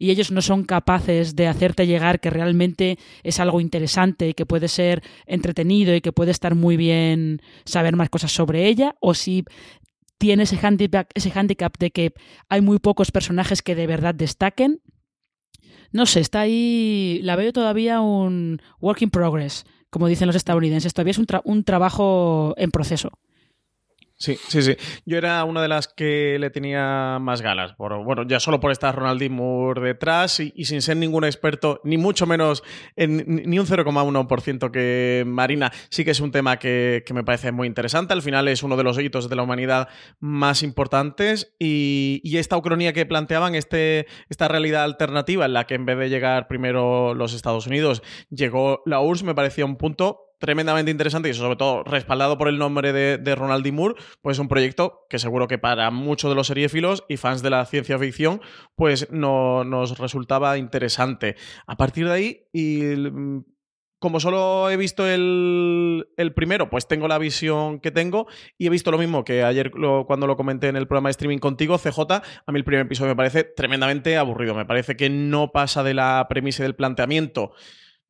Speaker 4: y ellos no son capaces de hacerte llegar que realmente es algo interesante y que puede ser entretenido y que puede estar muy bien saber más cosas sobre ella, o si tiene ese handicap, ese handicap de que hay muy pocos personajes que de verdad destaquen. No sé, está ahí, la veo todavía un work in progress, como dicen los estadounidenses, todavía es un, tra- un trabajo en proceso.
Speaker 3: Sí, sí, sí. Yo era una de las que le tenía más ganas. Por, bueno, ya solo por estar Ronaldinho Moore detrás y, sin ser ningún experto, ni mucho menos en, ni un 0,1% que Marina. Sí que es un tema que, me parece muy interesante. Al final es uno de los hitos de la humanidad más importantes. Y, y esta ucronía que planteaban, este, esta realidad alternativa en la que en vez de llegar primero los Estados Unidos, llegó la URSS, me parecía un punto tremendamente interesante y sobre todo respaldado por el nombre de, Ronald D. Moore, pues un proyecto que seguro que para muchos de los seriéfilos y fans de la ciencia ficción, pues no, nos resultaba interesante. A partir de ahí, y mm, como solo he visto el, primero, pues tengo la visión que tengo y he visto lo mismo que ayer cuando lo comenté en el programa de streaming contigo, CJ, a mí el primer episodio me parece tremendamente aburrido, me parece que no pasa de la premisa y del planteamiento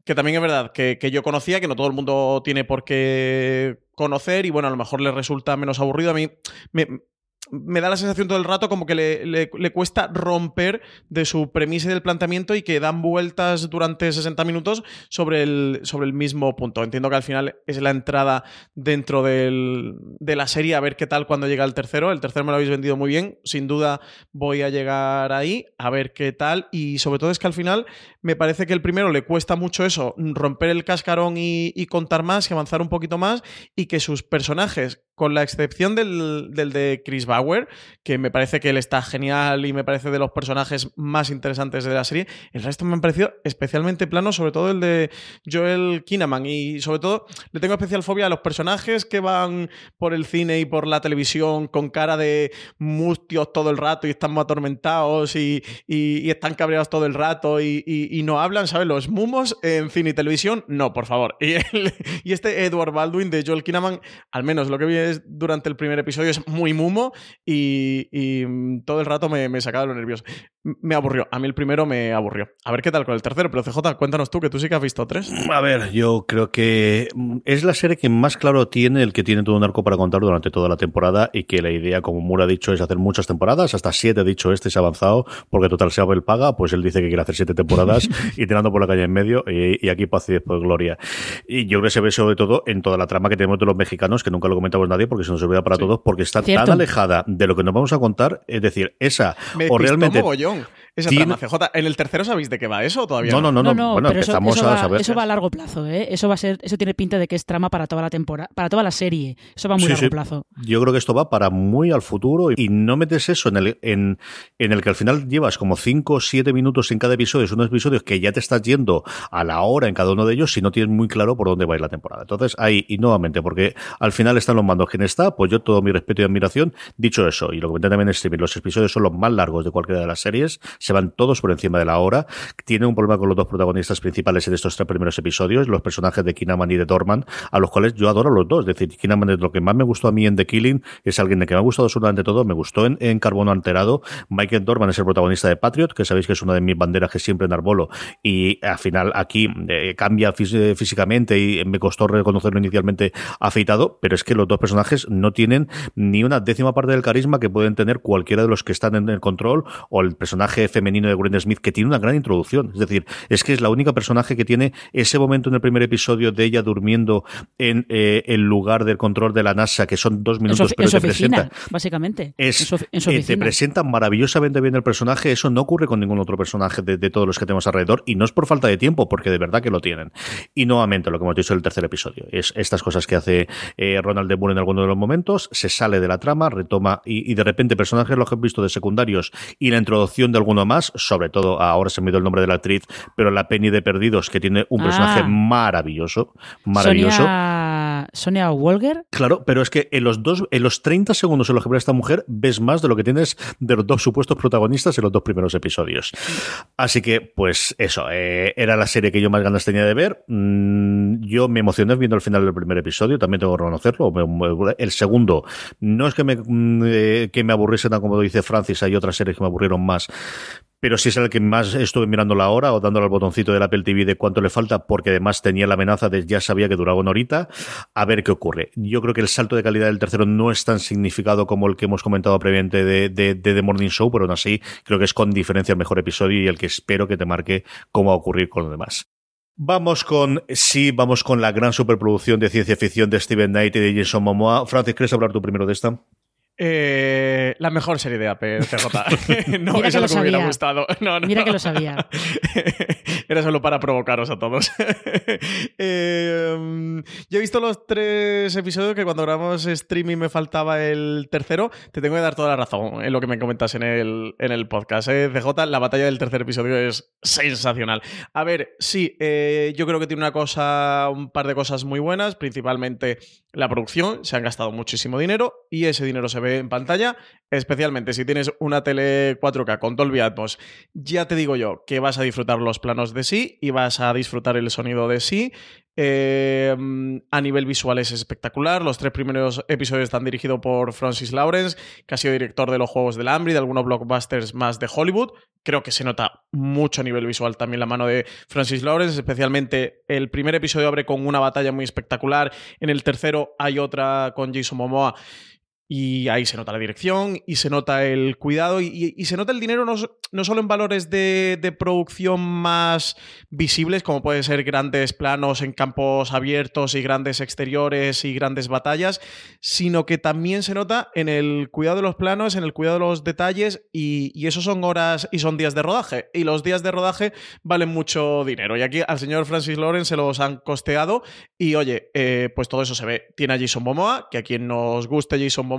Speaker 3: que también es verdad que, que yo conocía, que no todo el mundo tiene por qué conocer y bueno, a lo mejor le resulta menos aburrido. A mí me, me da la sensación todo el rato como que le, le- cuesta romper de su premisa y del planteamiento y que dan vueltas durante 60 minutos sobre el, sobre el mismo punto. Entiendo que al final es la entrada dentro del- de la serie a ver qué tal cuando llega el tercero. El tercero me lo habéis vendido muy bien, sin duda voy a llegar ahí a ver qué tal y sobre todo es que al final me parece que el primero le cuesta mucho eso, romper el cascarón y, y contar más y avanzar un poquito más y que sus personajes, con la excepción del, del de Chris Bauer, que me parece que él está genial y me parece de los personajes más interesantes de la serie, el resto me han parecido especialmente plano, sobre todo el de Joel Kinnaman y sobre todo le tengo especial fobia a los personajes que van por el cine y por la televisión con cara de mustios todo el rato y están muy atormentados y, y- están cabreados todo el rato y, y- no hablan, ¿sabes? Los mumos en cine y televisión, no, por favor. Y, el- este Edward Baldwin de Joel Kinnaman, al menos lo que vi durante el primer episodio, es muy mumo y, y, mm, todo el rato me, me sacaba de los nervios. M- Me aburrió. A mí el primero me aburrió. A ver qué tal con el tercero. Pero CJ, cuéntanos tú, que tú sí que has visto tres.
Speaker 2: A ver, yo creo que mm, es la serie que más claro tiene el que tiene todo un arco para contar durante toda la temporada y que la idea, como Moore ha dicho, es hacer muchas temporadas, hasta siete, ha dicho este, se ha avanzado, porque total se el paga, pues él dice que quiere hacer siete temporadas y tirando por la calle en medio y, y aquí paz y después gloria. Y yo creo que se ve sobre todo en toda la trama que tenemos de los mexicanos, que nunca lo comentamos nadie porque se nos olvida para todos, porque está
Speaker 4: Cierto.
Speaker 2: tan alejada de lo que nos vamos a contar, es decir, esa
Speaker 3: Me
Speaker 2: o realmente...
Speaker 3: mogollón esa
Speaker 2: tiene-
Speaker 3: trama, CJ. ¿En el tercero sabéis de qué va eso o todavía
Speaker 2: No, no, no, no,
Speaker 4: No, no,
Speaker 2: bueno,
Speaker 4: pero eso,
Speaker 2: empezamos
Speaker 4: eso
Speaker 2: a
Speaker 4: va,
Speaker 2: saber.
Speaker 4: eso va a largo plazo, ¿eh? Eso va a ser, eso tiene pinta de que es trama para toda la temporada, para toda la serie. Eso va a muy
Speaker 2: Sí,
Speaker 4: largo
Speaker 2: sí.
Speaker 4: plazo.
Speaker 2: Yo creo que esto va para muy al futuro y no metes eso en el, en, en el que al final llevas como 5 o 7 minutos en cada episodio. Son unos episodios que ya te estás yendo a la hora en cada uno de ellos si no tienes muy claro por dónde va a ir la temporada. Entonces, ahí, y nuevamente, porque al final están los mandos. ¿Quién está? Pues yo todo mi respeto y admiración. Dicho eso, y lo comenté también en streaming, los episodios son los más largos de cualquiera de las series. Se van todos por encima de la hora. Tiene un problema con los dos protagonistas principales en estos tres primeros episodios, los personajes de Kinaman y de Dorman, a los cuales yo adoro los dos. Es decir, Kinaman es lo que más me gustó a mí en The Killing, es alguien de que me ha gustado absolutamente todo, me gustó en, en Carbono Alterado. Michael Dorman es el protagonista de Patriot, que sabéis que es una de mis banderas que siempre enarbolo, y al final aquí eh, cambia eh, físicamente y me costó reconocerlo inicialmente afeitado, pero es que los dos personajes no tienen ni una décima parte del carisma que pueden tener cualquiera de los que están en el control o el personaje femenino de Gwen Smith que tiene una gran introducción. Es decir, es que es la única personaje que tiene ese momento en el primer episodio de ella durmiendo en eh, el lugar del control de la NASA, que son dos
Speaker 4: En
Speaker 2: minutos, pero
Speaker 4: en su
Speaker 2: te
Speaker 4: oficina,
Speaker 2: presenta
Speaker 4: básicamente.
Speaker 2: es,
Speaker 4: en su, en su
Speaker 2: eh, te presenta maravillosamente bien el personaje. Eso no ocurre con ningún otro personaje de, de todos los que tenemos alrededor. Y no es por falta de tiempo, porque de verdad que lo tienen. Y nuevamente, lo que hemos dicho en el tercer episodio, es estas cosas que hace eh, Ronald de Moore en alguno de los momentos, se sale de la trama, retoma, y, y de repente personajes los que he visto de secundarios y la introducción de alguno más, sobre todo, ahora se me dio el nombre de la actriz, pero la Penny de Perdidos, que tiene un personaje
Speaker 4: Ah.
Speaker 2: maravilloso, maravilloso.
Speaker 4: Sonia, Sonia Walger.
Speaker 2: Claro, pero es que en los dos, en los 30 segundos en los que ve esta mujer, ves más de lo que tienes de los dos supuestos protagonistas en los dos primeros episodios. Así que, pues eso, eh, era la serie que yo más ganas tenía de ver. Mm, yo me emocioné viendo el final del primer episodio, también tengo que reconocerlo. El segundo, no es que me, mm, eh, que me aburriese tan como dice Francis, hay otras series que me aburrieron más, pero sí es el que más estuve mirando la hora o dándole al botoncito del Apple TV de cuánto le falta, porque además tenía la amenaza de ya sabía que duraba una horita, a ver qué ocurre. Yo creo que el salto de calidad del tercero no es tan significado como el que hemos comentado previamente de, de, de The Morning Show, pero aún así creo que es con diferencia el mejor episodio y el que espero que te marque cómo va a ocurrir con lo demás. Vamos con, sí, vamos con la gran superproducción de ciencia ficción de Steven Knight y de Jason Momoa. Francis, ¿quieres hablar tú primero de esta?
Speaker 3: Eh, la mejor serie de Apple, CJ. no,
Speaker 4: Mira
Speaker 3: eso
Speaker 4: que
Speaker 3: es
Speaker 4: lo
Speaker 3: lo que me hubiera gustado. No, no.
Speaker 4: Mira que lo sabía.
Speaker 3: Era solo para provocaros a todos. Eh, yo he visto los tres episodios que cuando grabamos streaming me faltaba el tercero. Te tengo que dar toda la razón en lo que me comentas en el, en el podcast. ¿eh? CJ, la batalla del tercer episodio es sensacional. A ver, sí, eh, yo creo que tiene una cosa, un par de cosas muy buenas, principalmente la producción. Se han gastado muchísimo dinero y ese dinero se ve en pantalla, especialmente si tienes una tele 4K con Dolby Atmos. Ya te digo yo que vas a disfrutar los planos de sí y vas a disfrutar el sonido de sí. Eh, a nivel visual es espectacular. Los tres primeros episodios están dirigidos por Francis Lawrence, que ha sido director de los Juegos del Hambre y de algunos blockbusters más de Hollywood. Creo que se nota mucho a nivel visual también la mano de Francis Lawrence, especialmente el primer episodio abre con una batalla muy espectacular. En el tercero hay otra con Jason Momoa. Y ahí se nota la dirección y se nota el cuidado y, se nota el dinero no, no solo en valores de, de producción más visibles, como pueden ser grandes planos en campos abiertos y grandes exteriores y grandes batallas, sino que también se nota en el cuidado de los planos, en el cuidado de los detalles y, y eso son horas y son días de rodaje. Y los días de rodaje valen mucho dinero. Y aquí al señor Francis Lawrence se los han costeado y oye, eh, pues todo eso se ve. Tiene a Jason Momoa, que a quien nos guste Jason Momoa,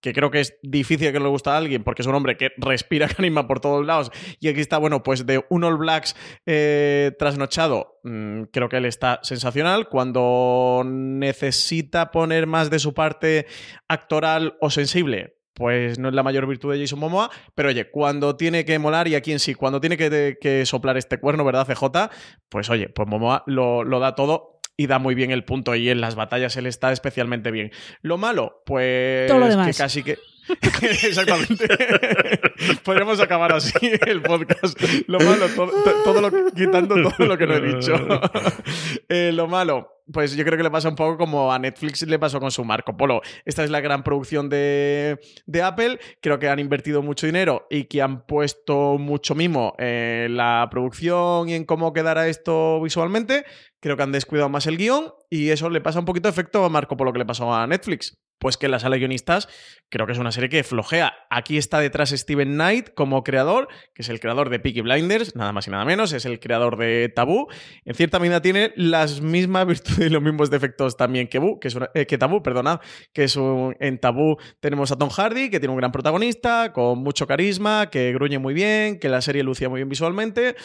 Speaker 3: que creo que es difícil que le guste a alguien porque es un hombre que respira carisma por todos lados. Y aquí está, bueno, pues de un All Blacks eh, trasnochado, mm, creo que él está sensacional. Cuando necesita poner más de su parte actoral o sensible, pues no es la mayor virtud de Jason Momoa, pero oye, cuando tiene que molar y aquí en sí, cuando tiene que, que soplar este cuerno, ¿verdad, CJ? Pues oye, pues Momoa lo da todo y da muy bien el punto y en las batallas él está especialmente bien. Lo malo, pues
Speaker 4: Todo lo
Speaker 3: que
Speaker 4: demás.
Speaker 3: casi que... Exactamente. Podríamos acabar así el podcast. Lo malo, todo, to- todo lo, quitando todo lo que no he dicho. Eh, lo malo, pues yo creo que le pasa un poco como a Netflix le pasó con su Marco Polo. Esta es la gran producción de, de Apple. Creo que han invertido mucho dinero y que han puesto mucho mimo en la producción y en cómo quedará esto visualmente. Creo que han descuidado más el guion y eso le pasa un poquito de efecto a Marco Polo que le pasó a Netflix. Pues que en la sala guionistas creo que es una serie que flojea. Aquí está detrás Steven Knight como creador, que es el creador de Peaky Blinders, nada más y nada menos, es el creador de Tabú. En cierta medida tiene las mismas virtudes y los mismos defectos también que, Bu, que, es eh, que Tabú, perdonad, que es un- en Tabú tenemos a Tom Hardy, que tiene un gran protagonista, con mucho carisma, que gruñe muy bien, que la serie lucía muy bien visualmente,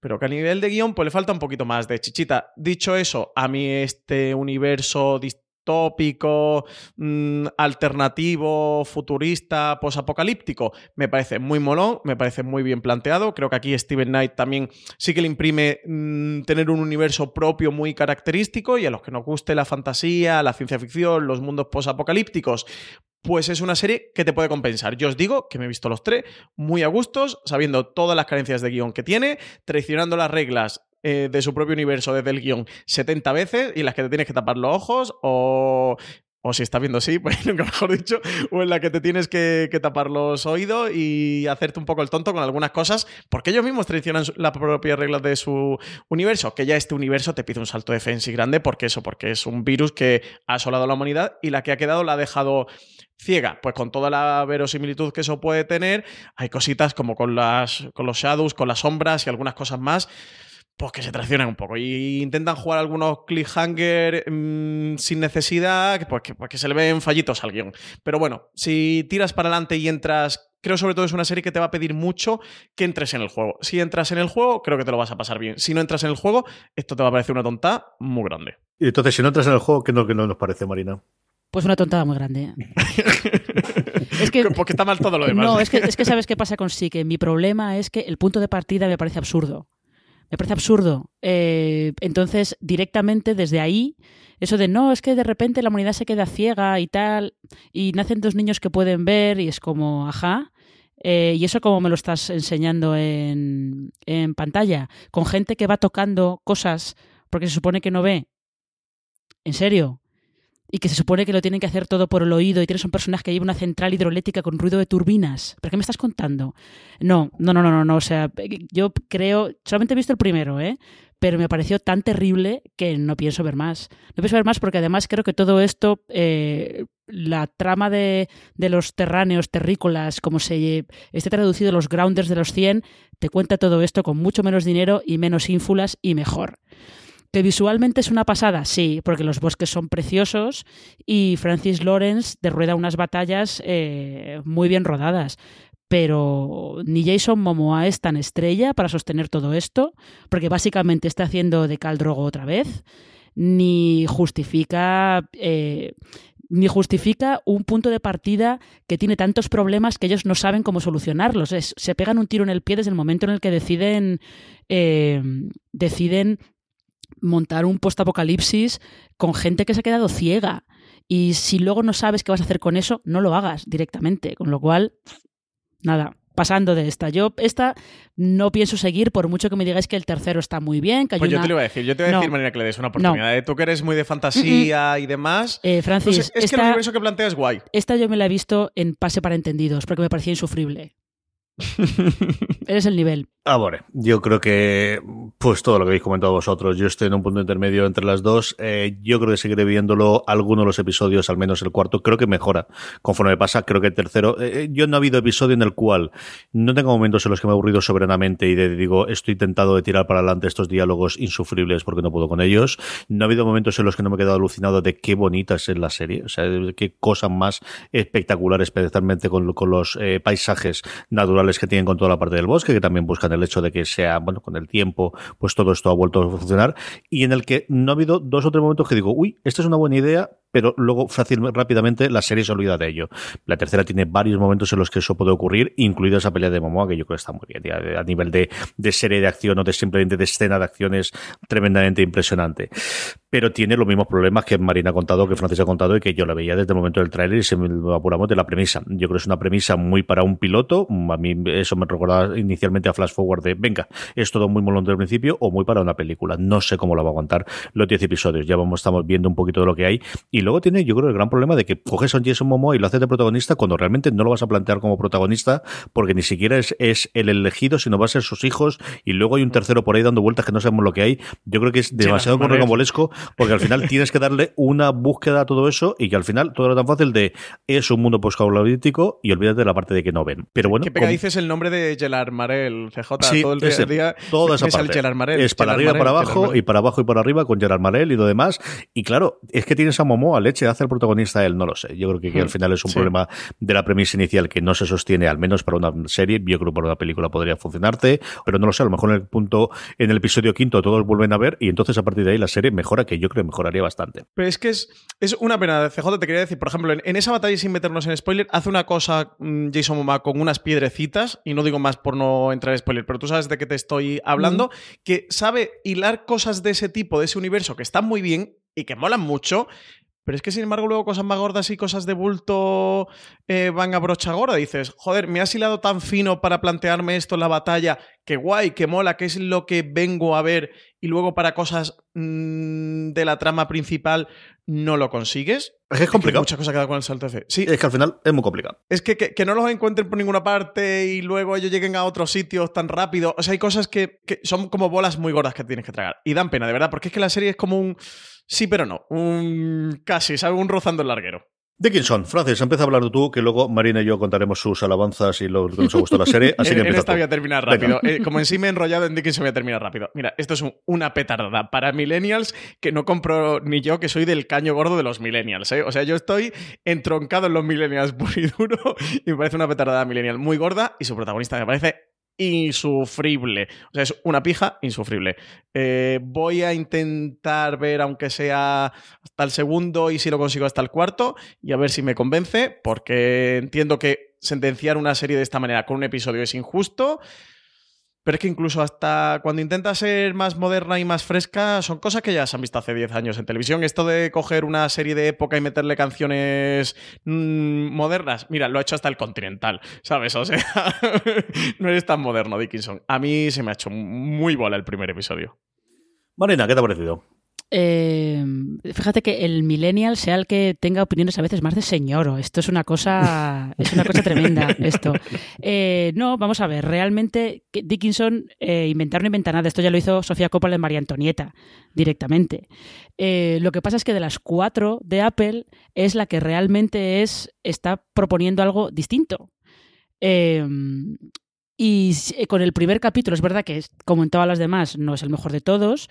Speaker 3: pero que a nivel de guion pues le falta un poquito más de chichita. Dicho eso, a mí este universo distópico, mm, alternativo, futurista, posapocalíptico, me parece muy molón, me parece muy bien planteado. Creo que aquí Steven Knight también sí que le imprime mm, tener un universo propio muy característico y a los que nos guste la fantasía, la ciencia ficción, los mundos posapocalípticos, pues es una serie que te puede compensar. Yo os digo que me he visto los tres muy a gustos, sabiendo todas las carencias de guion que tiene, traicionando las reglas eh, de su propio universo desde el guion 70 veces y las que te tienes que tapar los ojos o... O si estás viendo así, pues nunca mejor dicho, o en la que te tienes que, tapar los oídos y hacerte un poco el tonto con algunas cosas, porque ellos mismos traicionan las propias reglas de su universo, que ya este universo te pide un salto de fancy grande, porque eso, porque es un virus que ha asolado a la humanidad y la que ha quedado la ha dejado ciega. Pues con toda la verosimilitud que eso puede tener, hay cositas como con, las, con los shadows, con las sombras y algunas cosas más, pues que se traicionan un poco. Y intentan jugar algunos cliffhanger mm, sin necesidad, pues que, pues que se le ven fallitos al guion. Pero bueno, si tiras para adelante y entras... Creo sobre todo es una serie que te va a pedir mucho que entres en el juego. Si entras en el juego, creo que te lo vas a pasar bien. Si no entras en el juego, esto te va a parecer una tonta muy grande.
Speaker 2: Y entonces, si no entras en el juego, ¿qué no, qué no nos parece, Marina?
Speaker 4: Pues una tontada muy grande. es que,
Speaker 3: Porque está mal todo lo demás.
Speaker 4: no, es que, es que sabes qué pasa con sí, que mi problema es que el punto de partida me parece absurdo. Me parece absurdo. Eh, entonces, directamente desde ahí, eso de no, es que de repente la humanidad se queda ciega y tal, y nacen dos niños que pueden ver, y es como, ajá. Eh, y eso como me lo estás enseñando en, en pantalla, con gente que va tocando cosas porque se supone que no ve. ¿En serio? Y que se supone que lo tienen que hacer todo por el oído y tienes un personaje que lleva una central hidroeléctrica con ruido de turbinas. ¿Pero qué me estás contando? No, no, no, no, no, no. O sea, yo creo, solamente he visto el primero, ¿eh? Pero me pareció tan terrible que no pienso ver más. No pienso ver más porque además creo que todo esto, eh, la trama de, de los terráneos, terrícolas, como se esté traducido los grounders de los 100, te cuenta todo esto con mucho menos dinero y menos ínfulas y mejor. ¿Que visualmente es una pasada? Sí, porque los bosques son preciosos y Francis Lawrence rueda unas batallas eh, muy bien rodadas. Pero ni Jason Momoa es tan estrella para sostener todo esto, porque básicamente está haciendo de Khal Drogo otra vez, ni justifica eh, ni justifica un punto de partida que tiene tantos problemas que ellos no saben cómo solucionarlos. Se pegan un tiro en el pie desde el momento en el que deciden eh, deciden montar un postapocalipsis con gente que se ha quedado ciega. Y si luego no sabes qué vas a hacer con eso, no lo hagas directamente. Con lo cual, nada, pasando de esta. Yo esta no pienso seguir, por mucho que me digáis que el tercero está muy bien. Que hay
Speaker 3: Pues yo
Speaker 4: una-
Speaker 3: te lo iba a decir, yo te voy a
Speaker 4: No.
Speaker 3: decir, Marina, que le des una oportunidad. ¿eh? Tú que eres muy de fantasía y demás.
Speaker 4: Eh, Francis,
Speaker 3: es que el universo que planteas es guay.
Speaker 4: Esta yo me la he visto en pase para entendidos, porque me parecía insufrible. Eres el nivel.
Speaker 2: Ah, bueno, yo creo que, pues todo lo que habéis comentado vosotros, yo estoy en un punto intermedio entre las dos. Eh, yo creo que seguiré viéndolo algunos de los episodios, al menos el cuarto, creo que mejora conforme pasa. Creo que el tercero, eh, yo no ha habido episodio en el cual no tengo momentos en los que me he aburrido soberanamente y de, digo, estoy tentado de tirar para adelante estos diálogos insufribles porque no puedo con ellos. No ha habido momentos en los que no me he quedado alucinado de qué bonita es la serie, o sea, de qué cosas más espectaculares, especialmente con, los eh, paisajes naturales que tienen con toda la parte del bosque, que también buscan el hecho de que sea, bueno, con el tiempo, pues todo esto ha vuelto a funcionar, y en el que no ha habido dos o tres momentos que digo, uy, esta es una buena idea, pero luego fácil, rápidamente la serie se olvida de ello. La tercera tiene varios momentos en los que eso puede ocurrir, incluida esa pelea de Momoa, que yo creo que está muy bien, a nivel de, serie de acción o de simplemente de escena de acciones tremendamente impresionante. Pero tiene los mismos problemas que Marina ha contado, que Francis ha contado y que yo la veía desde el momento del tráiler y se me apuramos de la premisa. Yo creo que es una premisa muy para un piloto. A mí eso me recordaba inicialmente a Flash Forward de, venga, es todo muy molón del principio o muy para una película. No sé cómo lo va a aguantar los 10 episodios. Ya vamos, estamos viendo un poquito de lo que hay. Y luego tiene, yo creo, el gran problema de que coges a un Jason Momoa y lo haces de protagonista cuando realmente no lo vas a plantear como protagonista porque ni siquiera es, es el elegido, sino va a ser sus hijos y luego hay un tercero por ahí dando vueltas que no sabemos lo que hay. Yo creo que es demasiado rocambolesco porque al final tienes que darle una búsqueda a todo eso y que al final todo era tan fácil de es un mundo poscabalítico y olvídate de la parte de que no ven. Pero bueno,
Speaker 3: Qué
Speaker 2: como-
Speaker 3: pegadizo es el nombre de Gerard Marel, CJ.
Speaker 2: Sí,
Speaker 3: todo el
Speaker 2: ese,
Speaker 3: día,
Speaker 2: toda esa parte.
Speaker 3: Marel.
Speaker 2: es para arriba,
Speaker 3: Marel,
Speaker 2: para abajo
Speaker 3: Marel.
Speaker 2: y para abajo y para arriba con Gerard Marel y lo demás. Y claro, es que tienes a Momoa a leche hace el protagonista él, no lo sé. Yo creo que, que al
Speaker 3: Hmm,
Speaker 2: final es un
Speaker 3: sí.
Speaker 2: problema de la premisa inicial que no se sostiene, al menos para una serie. Yo creo que para una película podría funcionarte, pero no lo sé. A lo mejor en el punto, en el episodio quinto, todos vuelven a ver y entonces a partir de ahí la serie mejora, que yo creo que mejoraría bastante.
Speaker 3: Pero es que es, es una pena, CJ, te quería decir, por ejemplo, en, en esa batalla, sin meternos en spoiler, hace una cosa mm, Jason Momoa con unas piedrecitas, y no digo más por no entrar en spoiler, pero tú sabes de qué te estoy hablando, que sabe hilar cosas de ese tipo, de ese universo, que están muy bien y que molan mucho, pero es que, sin embargo, luego cosas más gordas y cosas de bulto eh, van a brocha gorda. Dices, joder, me has hilado tan fino para plantearme esto en la batalla, que guay, que mola, que es lo que vengo a ver, y luego para cosas mm, de la trama principal no lo consigues.
Speaker 2: Es que es complicado.
Speaker 3: muchas cosas quedan con el salto de fe. Sí,
Speaker 2: Es que al final es muy complicado.
Speaker 3: es que, que, que no los encuentren por ninguna parte y luego ellos lleguen a otros sitios tan rápido. O sea, hay cosas que, que son como bolas muy gordas que tienes que tragar. Y dan pena, de verdad, porque es que la serie es como un sí, pero no. Un casi, ¿sabes? Un rozando el larguero.
Speaker 2: Dickinson, Francis, empieza a hablar tú, que luego Marina y yo contaremos sus alabanzas y lo que nos ha gustado la serie. Así
Speaker 3: en,
Speaker 2: que
Speaker 3: en
Speaker 2: empieza
Speaker 3: esta
Speaker 2: tú.
Speaker 3: voy a terminar rápido. Eh, como en sí me he enrollado en Dickinson, voy a terminar rápido. Mira, esto es un- una petardada para millennials que no compro ni yo, que soy del caño gordo de los millennials. ¿eh? O sea, yo estoy entroncado en los millennials puro y duro y me parece una petardada millennial muy gorda y su protagonista me parece insufrible. O sea, es una pija insufrible. Eh, voy a intentar ver, aunque sea hasta el segundo y si lo consigo hasta el cuarto, y a ver si me convence, porque entiendo que sentenciar una serie de esta manera con un episodio es injusto. Pero es que incluso hasta cuando intenta ser más moderna y más fresca, son cosas que ya se han visto hace 10 años en televisión. Esto de coger una serie de época y meterle canciones mm, modernas, mira, lo ha hecho hasta el Continental, ¿sabes? O sea, no eres tan moderno, Dickinson. A mí se me ha hecho muy bola el primer episodio.
Speaker 2: Marina, ¿qué te ha parecido?
Speaker 4: Eh, fíjate que el millennial sea el que tenga opiniones a veces más de señoro. Esto es una cosa, es una cosa tremenda. Esto. Eh, no, vamos a ver. Realmente Dickinson eh, inventar no inventa nada. Esto ya lo hizo Sofía Coppola en María Antonieta directamente. Eh, lo que pasa es que de las cuatro de Apple es la que realmente es está proponiendo algo distinto. Eh, y con el primer capítulo es verdad que, como en todas las demás, no es el mejor de todos.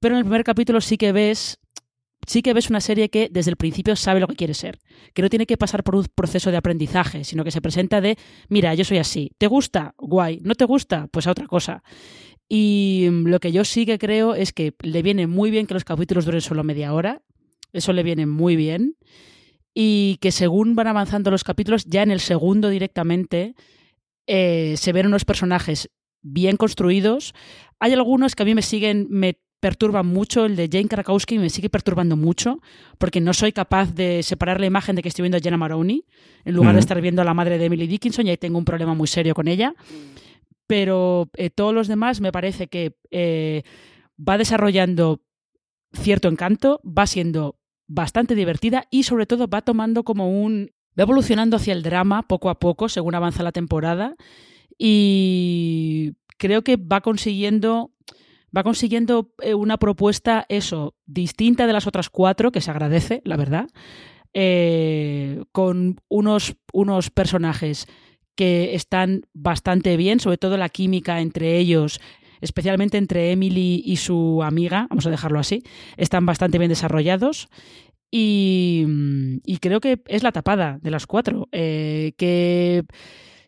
Speaker 4: Pero en el primer capítulo sí que ves sí que ves una serie que desde el principio sabe lo que quiere ser, que no tiene que pasar por un proceso de aprendizaje, sino que se presenta de, mira, yo soy así, ¿te gusta? Guay, ¿no te gusta? Pues a otra cosa. Y mm, lo que yo sí que creo es que le viene muy bien que los capítulos duren solo media hora, eso le viene muy bien, y que según van avanzando los capítulos, ya en el segundo directamente, eh, se ven unos personajes bien construidos. Hay algunos que a mí me siguen, me perturban mucho, el de Jane Krakowski me sigue perturbando mucho, porque no soy capaz de separar la imagen de que estoy viendo a Jenna Maroney, en lugar de estar viendo a la madre de Emily Dickinson, y ahí tengo un problema muy serio con ella. Pero eh, todos los demás me parece que eh, va desarrollando cierto encanto, va siendo bastante divertida y sobre todo va tomando como un... va evolucionando hacia el drama poco a poco según avanza la temporada y creo que va consiguiendo va consiguiendo eh, una propuesta eso distinta de las otras cuatro que se agradece la verdad eh, con unos unos personajes que están bastante bien sobre todo la química entre ellos especialmente entre Emily y su amiga vamos a dejarlo así están bastante bien desarrollados. Y, y creo que es la tapada de las cuatro eh, que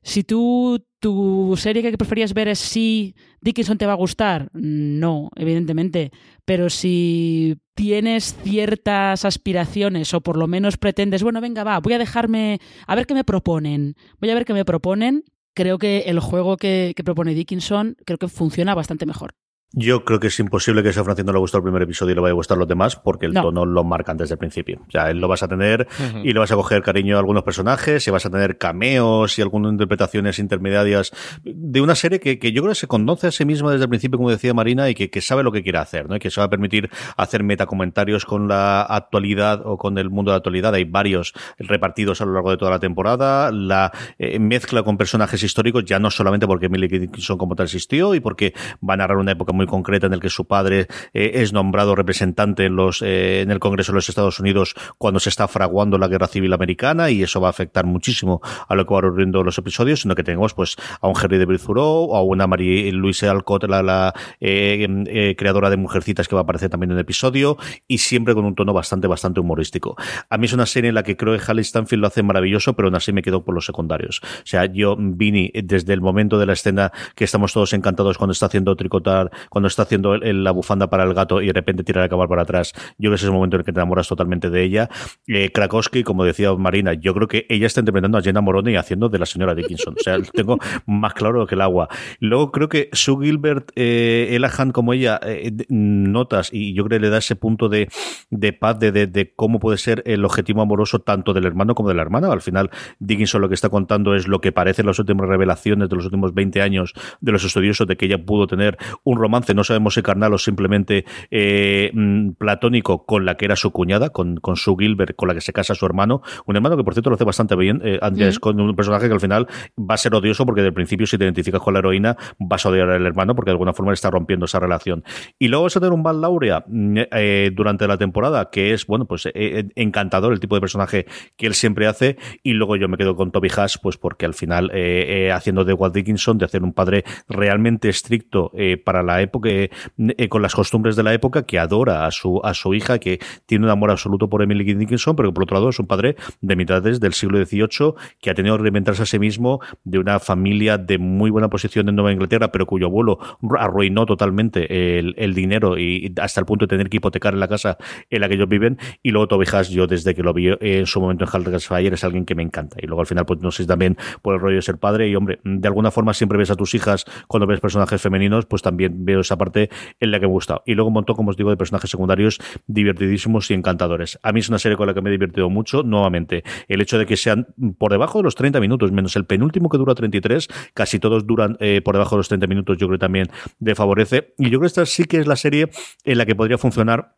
Speaker 4: Si tú, tu serie que preferías ver es si Dickinson te va a gustar, no, evidentemente. Pero si tienes ciertas aspiraciones o por lo menos pretendes, bueno, venga, va, voy a dejarme, a ver qué me proponen, voy a ver qué me proponen, creo que el juego que, que propone Dickinson creo que funciona bastante mejor.
Speaker 2: Yo creo que es imposible que a Francis no le gustó el primer episodio y le vaya a gustar los demás, porque el
Speaker 4: No.
Speaker 2: tono lo marcan desde el principio. O sea, él lo vas a tener y le vas a coger cariño a algunos personajes, y vas a tener cameos y algunas interpretaciones intermediarias de una serie que, que yo creo que se conoce a sí misma desde el principio, como decía Marina, y que, que sabe lo que quiere hacer, ¿no? Y que se va a permitir hacer metacomentarios con la actualidad o con el mundo de la actualidad. Hay varios repartidos a lo largo de toda la temporada. La eh, mezcla con personajes históricos, ya no solamente porque Emily Dickinson como tal existió y porque va a narrar una época muy concreta en la que su padre eh, es nombrado representante en, los, eh, en el Congreso de los Estados Unidos cuando se está fraguando la Guerra Civil Americana y eso va a afectar muchísimo a lo que van ocurriendo los episodios, sino que tenemos pues a un Henry de Thoreau, a una Marie Louise Alcott, la, la eh, eh, creadora de Mujercitas que va a aparecer también en el episodio y siempre con un tono bastante, bastante humorístico. A mí es una serie en la que creo que Halley Stanfield lo hace maravilloso, pero aún así me quedo por los secundarios. O sea, yo, Vini, desde el momento de la escena que estamos todos encantados cuando está haciendo tricotar, cuando está haciendo el- la bufanda para el gato y de repente tira el acabar para atrás, yo creo que ese es el momento en el que te enamoras totalmente de ella. Eh, Krakowski, como decía Marina, yo creo que ella está interpretando a Jenna Moroni haciendo de la señora Dickinson. O sea, tengo más claro que el agua. Luego creo que Sue Gilbert, eh, Ella Hunt como ella, eh, notas, y yo creo que le da ese punto de, de paz, de, de, de cómo puede ser el objetivo amoroso tanto del hermano como de la hermana. Al final, Dickinson lo que está contando es lo que parecen las últimas revelaciones de los últimos 20 años de los estudiosos de que ella pudo tener un romance, no sabemos si carnal o simplemente eh, mm, platónico, con la que era su cuñada, con, con Sue Gilbert, con la que se casa su hermano. Un hermano que, por cierto, lo hace bastante bien. Eh, con un personaje que al final va a ser odioso porque del principio, si te identificas con la heroína, vas a odiar al hermano porque de alguna forma le está rompiendo esa relación. Y luego vas a tener un Val Laurea mm, eh, durante la temporada, que es, bueno, pues eh, encantador el tipo de personaje que él siempre hace. Y luego yo me quedo con Toby Haas, pues porque al final, haciendo de Walt Dickinson, de hacer un padre realmente estricto para la época, eh, eh, con las costumbres de la época, que adora a su, a su hija, que tiene un amor absoluto por Emily Dickinson, pero que por otro lado es un padre de mitades del siglo XVIII que ha tenido que reinventarse a sí mismo de una familia de muy buena posición en Nueva Inglaterra, pero cuyo abuelo arruinó totalmente el, el dinero y hasta el punto de tener que hipotecar en la casa en la que ellos viven. Y luego Toby Haas, yo desde que lo vi en su momento en Hell's Fire, es alguien que me encanta. Y luego al final, pues no sé también por el rollo de ser padre. Y hombre, de alguna forma siempre ves a tus hijas cuando ves personajes femeninos, pues también esa parte en la que me gusta. Y luego un montón, como os digo, de personajes secundarios divertidísimos y encantadores. A mí es una serie con la que me he divertido mucho, nuevamente. El hecho de que sean por debajo de los 30 minutos, menos el penúltimo que dura 33, casi todos duran eh, por debajo de los 30 minutos, yo creo que también le favorece. Y yo creo que esta sí que es la serie en la que podría funcionar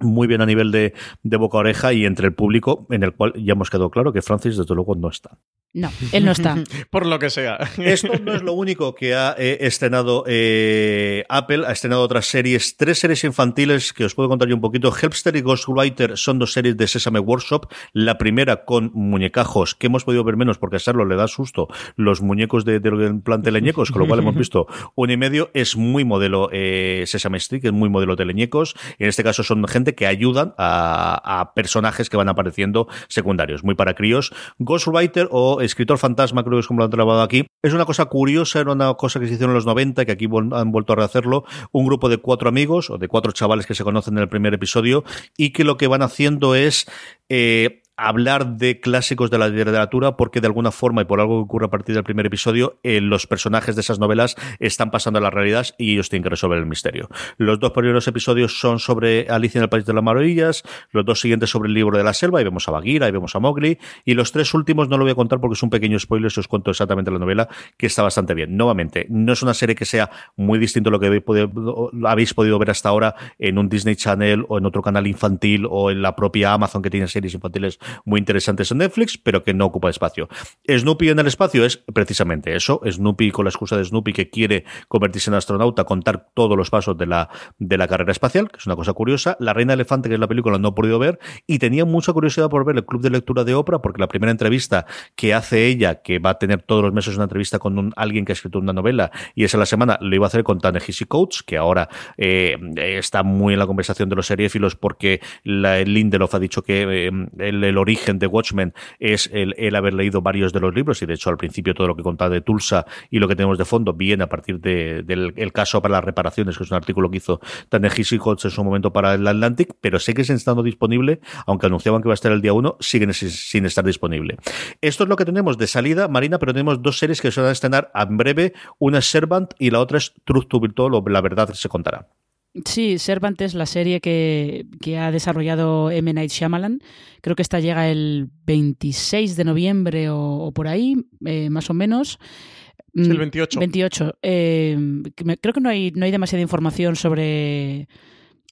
Speaker 2: muy bien a nivel de, de boca a oreja y entre el público, en el cual ya hemos quedado claro que Francis, desde luego, no está.
Speaker 4: No, él no está.
Speaker 3: Por lo que sea.
Speaker 2: Esto no es lo único que ha eh, estrenado eh, Apple, ha estrenado otras series, tres series infantiles que os puedo contar yo un poquito. Helpster y Ghostwriter son dos series de Sesame Workshop. La primera con muñecajos, que hemos podido ver menos porque a Sarlo le da susto los muñecos de, del plan teleñecos, con lo cual hemos visto un y medio. Es muy modelo eh, Sesame Street, es muy modelo teleñecos. En este caso son gente que ayudan a, personajes que van apareciendo secundarios, muy para críos. Ghostwriter o escritor fantasma, creo que es como lo han trabajado aquí. Es una cosa curiosa, era una cosa que se hicieron en los 90, que aquí han vuelto a rehacerlo. Un grupo de cuatro amigos o de cuatro chavales que se conocen en el primer episodio y que lo que van haciendo es eh, hablar de clásicos de la literatura porque de alguna forma y por algo que ocurre a partir del primer episodio, eh, los personajes de esas novelas están pasando a la realidad y ellos tienen que resolver el misterio. Los dos primeros episodios son sobre Alicia en el País de las Maravillas, los dos siguientes sobre el libro de la selva, y vemos a Bagheera, y vemos a Mowgli, y los tres últimos no lo voy a contar porque es un pequeño spoiler si os cuento exactamente la novela, que está bastante bien. Nuevamente, no es una serie que sea muy distinto a lo que habéis podido ver hasta ahora en un Disney Channel o en otro canal infantil o en la propia Amazon que tiene series infantiles muy interesantes en Netflix, pero que no ocupa espacio. Snoopy en el espacio es precisamente eso. Snoopy con la excusa de Snoopy que quiere convertirse en astronauta, contar todos los pasos de la, de la carrera espacial, que es una cosa curiosa. La Reina Elefante, que es la película, no he podido ver y tenía mucha curiosidad por ver el club de lectura de Oprah, porque la primera entrevista que hace ella, que va a tener todos los meses una entrevista con un- alguien que ha escrito una novela y esa la semana, lo iba a hacer con Ta-Nehisi Coates, que ahora eh, está muy en la conversación de los seriéfilos porque la, el Lindelof ha dicho que eh, el origen de Watchmen es el, el, haber leído varios de los libros y de hecho al principio todo lo que contaba de Tulsa y lo que tenemos de fondo viene a partir de, del el caso para las reparaciones, que es un artículo que hizo Ta-Nehisi Coates en su momento para el Atlantic, pero sé que es estando disponible, aunque anunciaban que va a estar el día 1, siguen sin estar disponible. Esto es lo que tenemos de salida, Marina, pero tenemos dos series que se van a estrenar en breve, una es Servant y la otra es Truth to Told, o La Verdad se contará.
Speaker 4: Sí, Servant es la serie que, que, ha desarrollado M. Night Shyamalan. Creo que esta llega el 26 de noviembre o, o por ahí, eh, más o menos.
Speaker 3: Sí, el 28.
Speaker 4: 28. Eh, creo que no hay, no hay demasiada información sobre...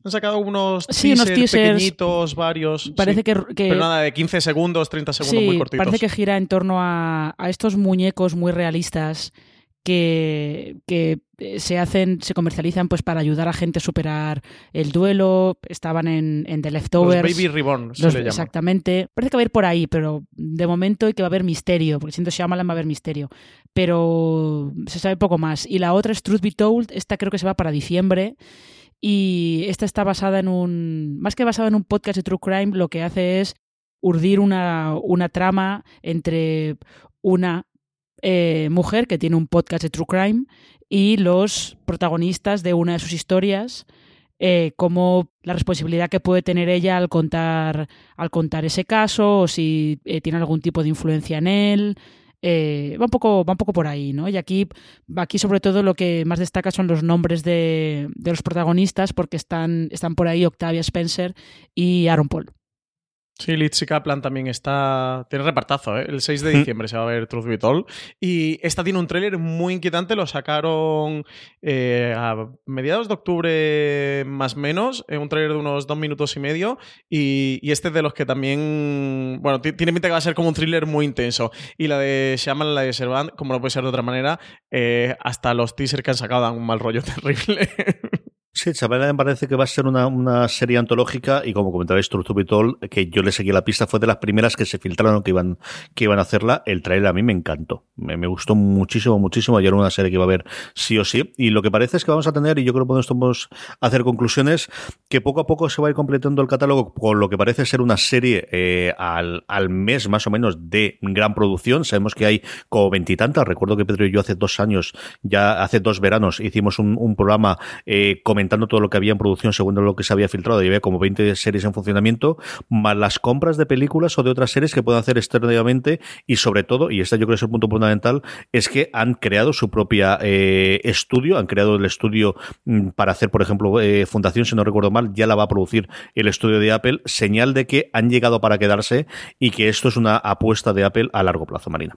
Speaker 3: Han sacado unos,
Speaker 4: sí,
Speaker 3: teasers
Speaker 4: unos teasers
Speaker 3: pequeñitos, varios.
Speaker 4: Parece
Speaker 3: sí.
Speaker 4: que, que,
Speaker 3: Pero nada, de 15 segundos, 30 segundos
Speaker 4: sí,
Speaker 3: muy cortitos.
Speaker 4: Parece que gira en torno a, a estos muñecos muy realistas que, que, se hacen, se comercializan pues para ayudar a gente a superar el duelo. Estaban en, en The Leftovers.
Speaker 3: Los Baby Reborn, se
Speaker 4: los,
Speaker 3: le llama.
Speaker 4: Exactamente. Parece que va a ir por ahí, pero de momento hay que va a haber misterio, porque siento Shyamalan va a haber misterio. Pero se sabe poco más. Y la otra es Truth Be Told. Esta creo que se va para diciembre. Y esta está basada en un. Más que basada en un podcast de True Crime, lo que hace es urdir una, una trama entre una eh, mujer que tiene un podcast de True Crime y los protagonistas de una de sus historias, eh, como la responsabilidad que puede tener ella al contar, al contar ese caso, o si eh, tiene algún tipo de influencia en él. Va, un poco, va un poco por ahí, ¿no? Y aquí, aquí sobre todo lo que más destaca son los nombres de, de los protagonistas, porque están, están por ahí Octavia Spencer y Aaron Paul.
Speaker 3: Sí, Lizzie Kaplan también está. Tiene repartazo, ¿eh? El 6 de diciembre se va a ver Truth Be Told. Y esta tiene un tráiler muy inquietante. Lo sacaron eh, a mediados de octubre, más o menos. Eh, un tráiler de unos dos minutos y medio. Y, y este es de los que también. Bueno, tiene pinta que va a ser como un thriller muy intenso. Y la de Shaman, la de Servant, como no puede ser de otra manera, eh, hasta los teasers que han sacado dan un mal rollo terrible.
Speaker 2: Sí, Chabela me parece que va a ser una, una serie antológica y como comentabais Be Told, que yo le seguí la pista, fue de las primeras que se filtraron que iban, que iban a hacerla. El trailer a mí me encantó. Me, me gustó muchísimo, muchísimo. Y era una serie que iba a ver sí o sí. Y lo que parece es que vamos a tener, y yo creo que podemos hacer conclusiones, que poco a poco se va a ir completando el catálogo con lo que parece ser una serie eh, al, al mes más o menos de gran producción. Sabemos que hay como veintitantas. Recuerdo que Pedro y yo hace dos años, ya hace dos veranos, hicimos un, un programa eh, comentando todo lo que había en producción según lo que se había filtrado y había como 20 series en funcionamiento, más las compras de películas o de otras series que pueden hacer externamente y sobre todo, y este yo creo que es el punto fundamental, es que han creado su propia eh, estudio, han creado el estudio mm, para hacer, por ejemplo, eh, Fundación, si no recuerdo mal, ya la va a producir el estudio de Apple, señal de que han llegado para quedarse y que esto es una apuesta de Apple a largo plazo, Marina.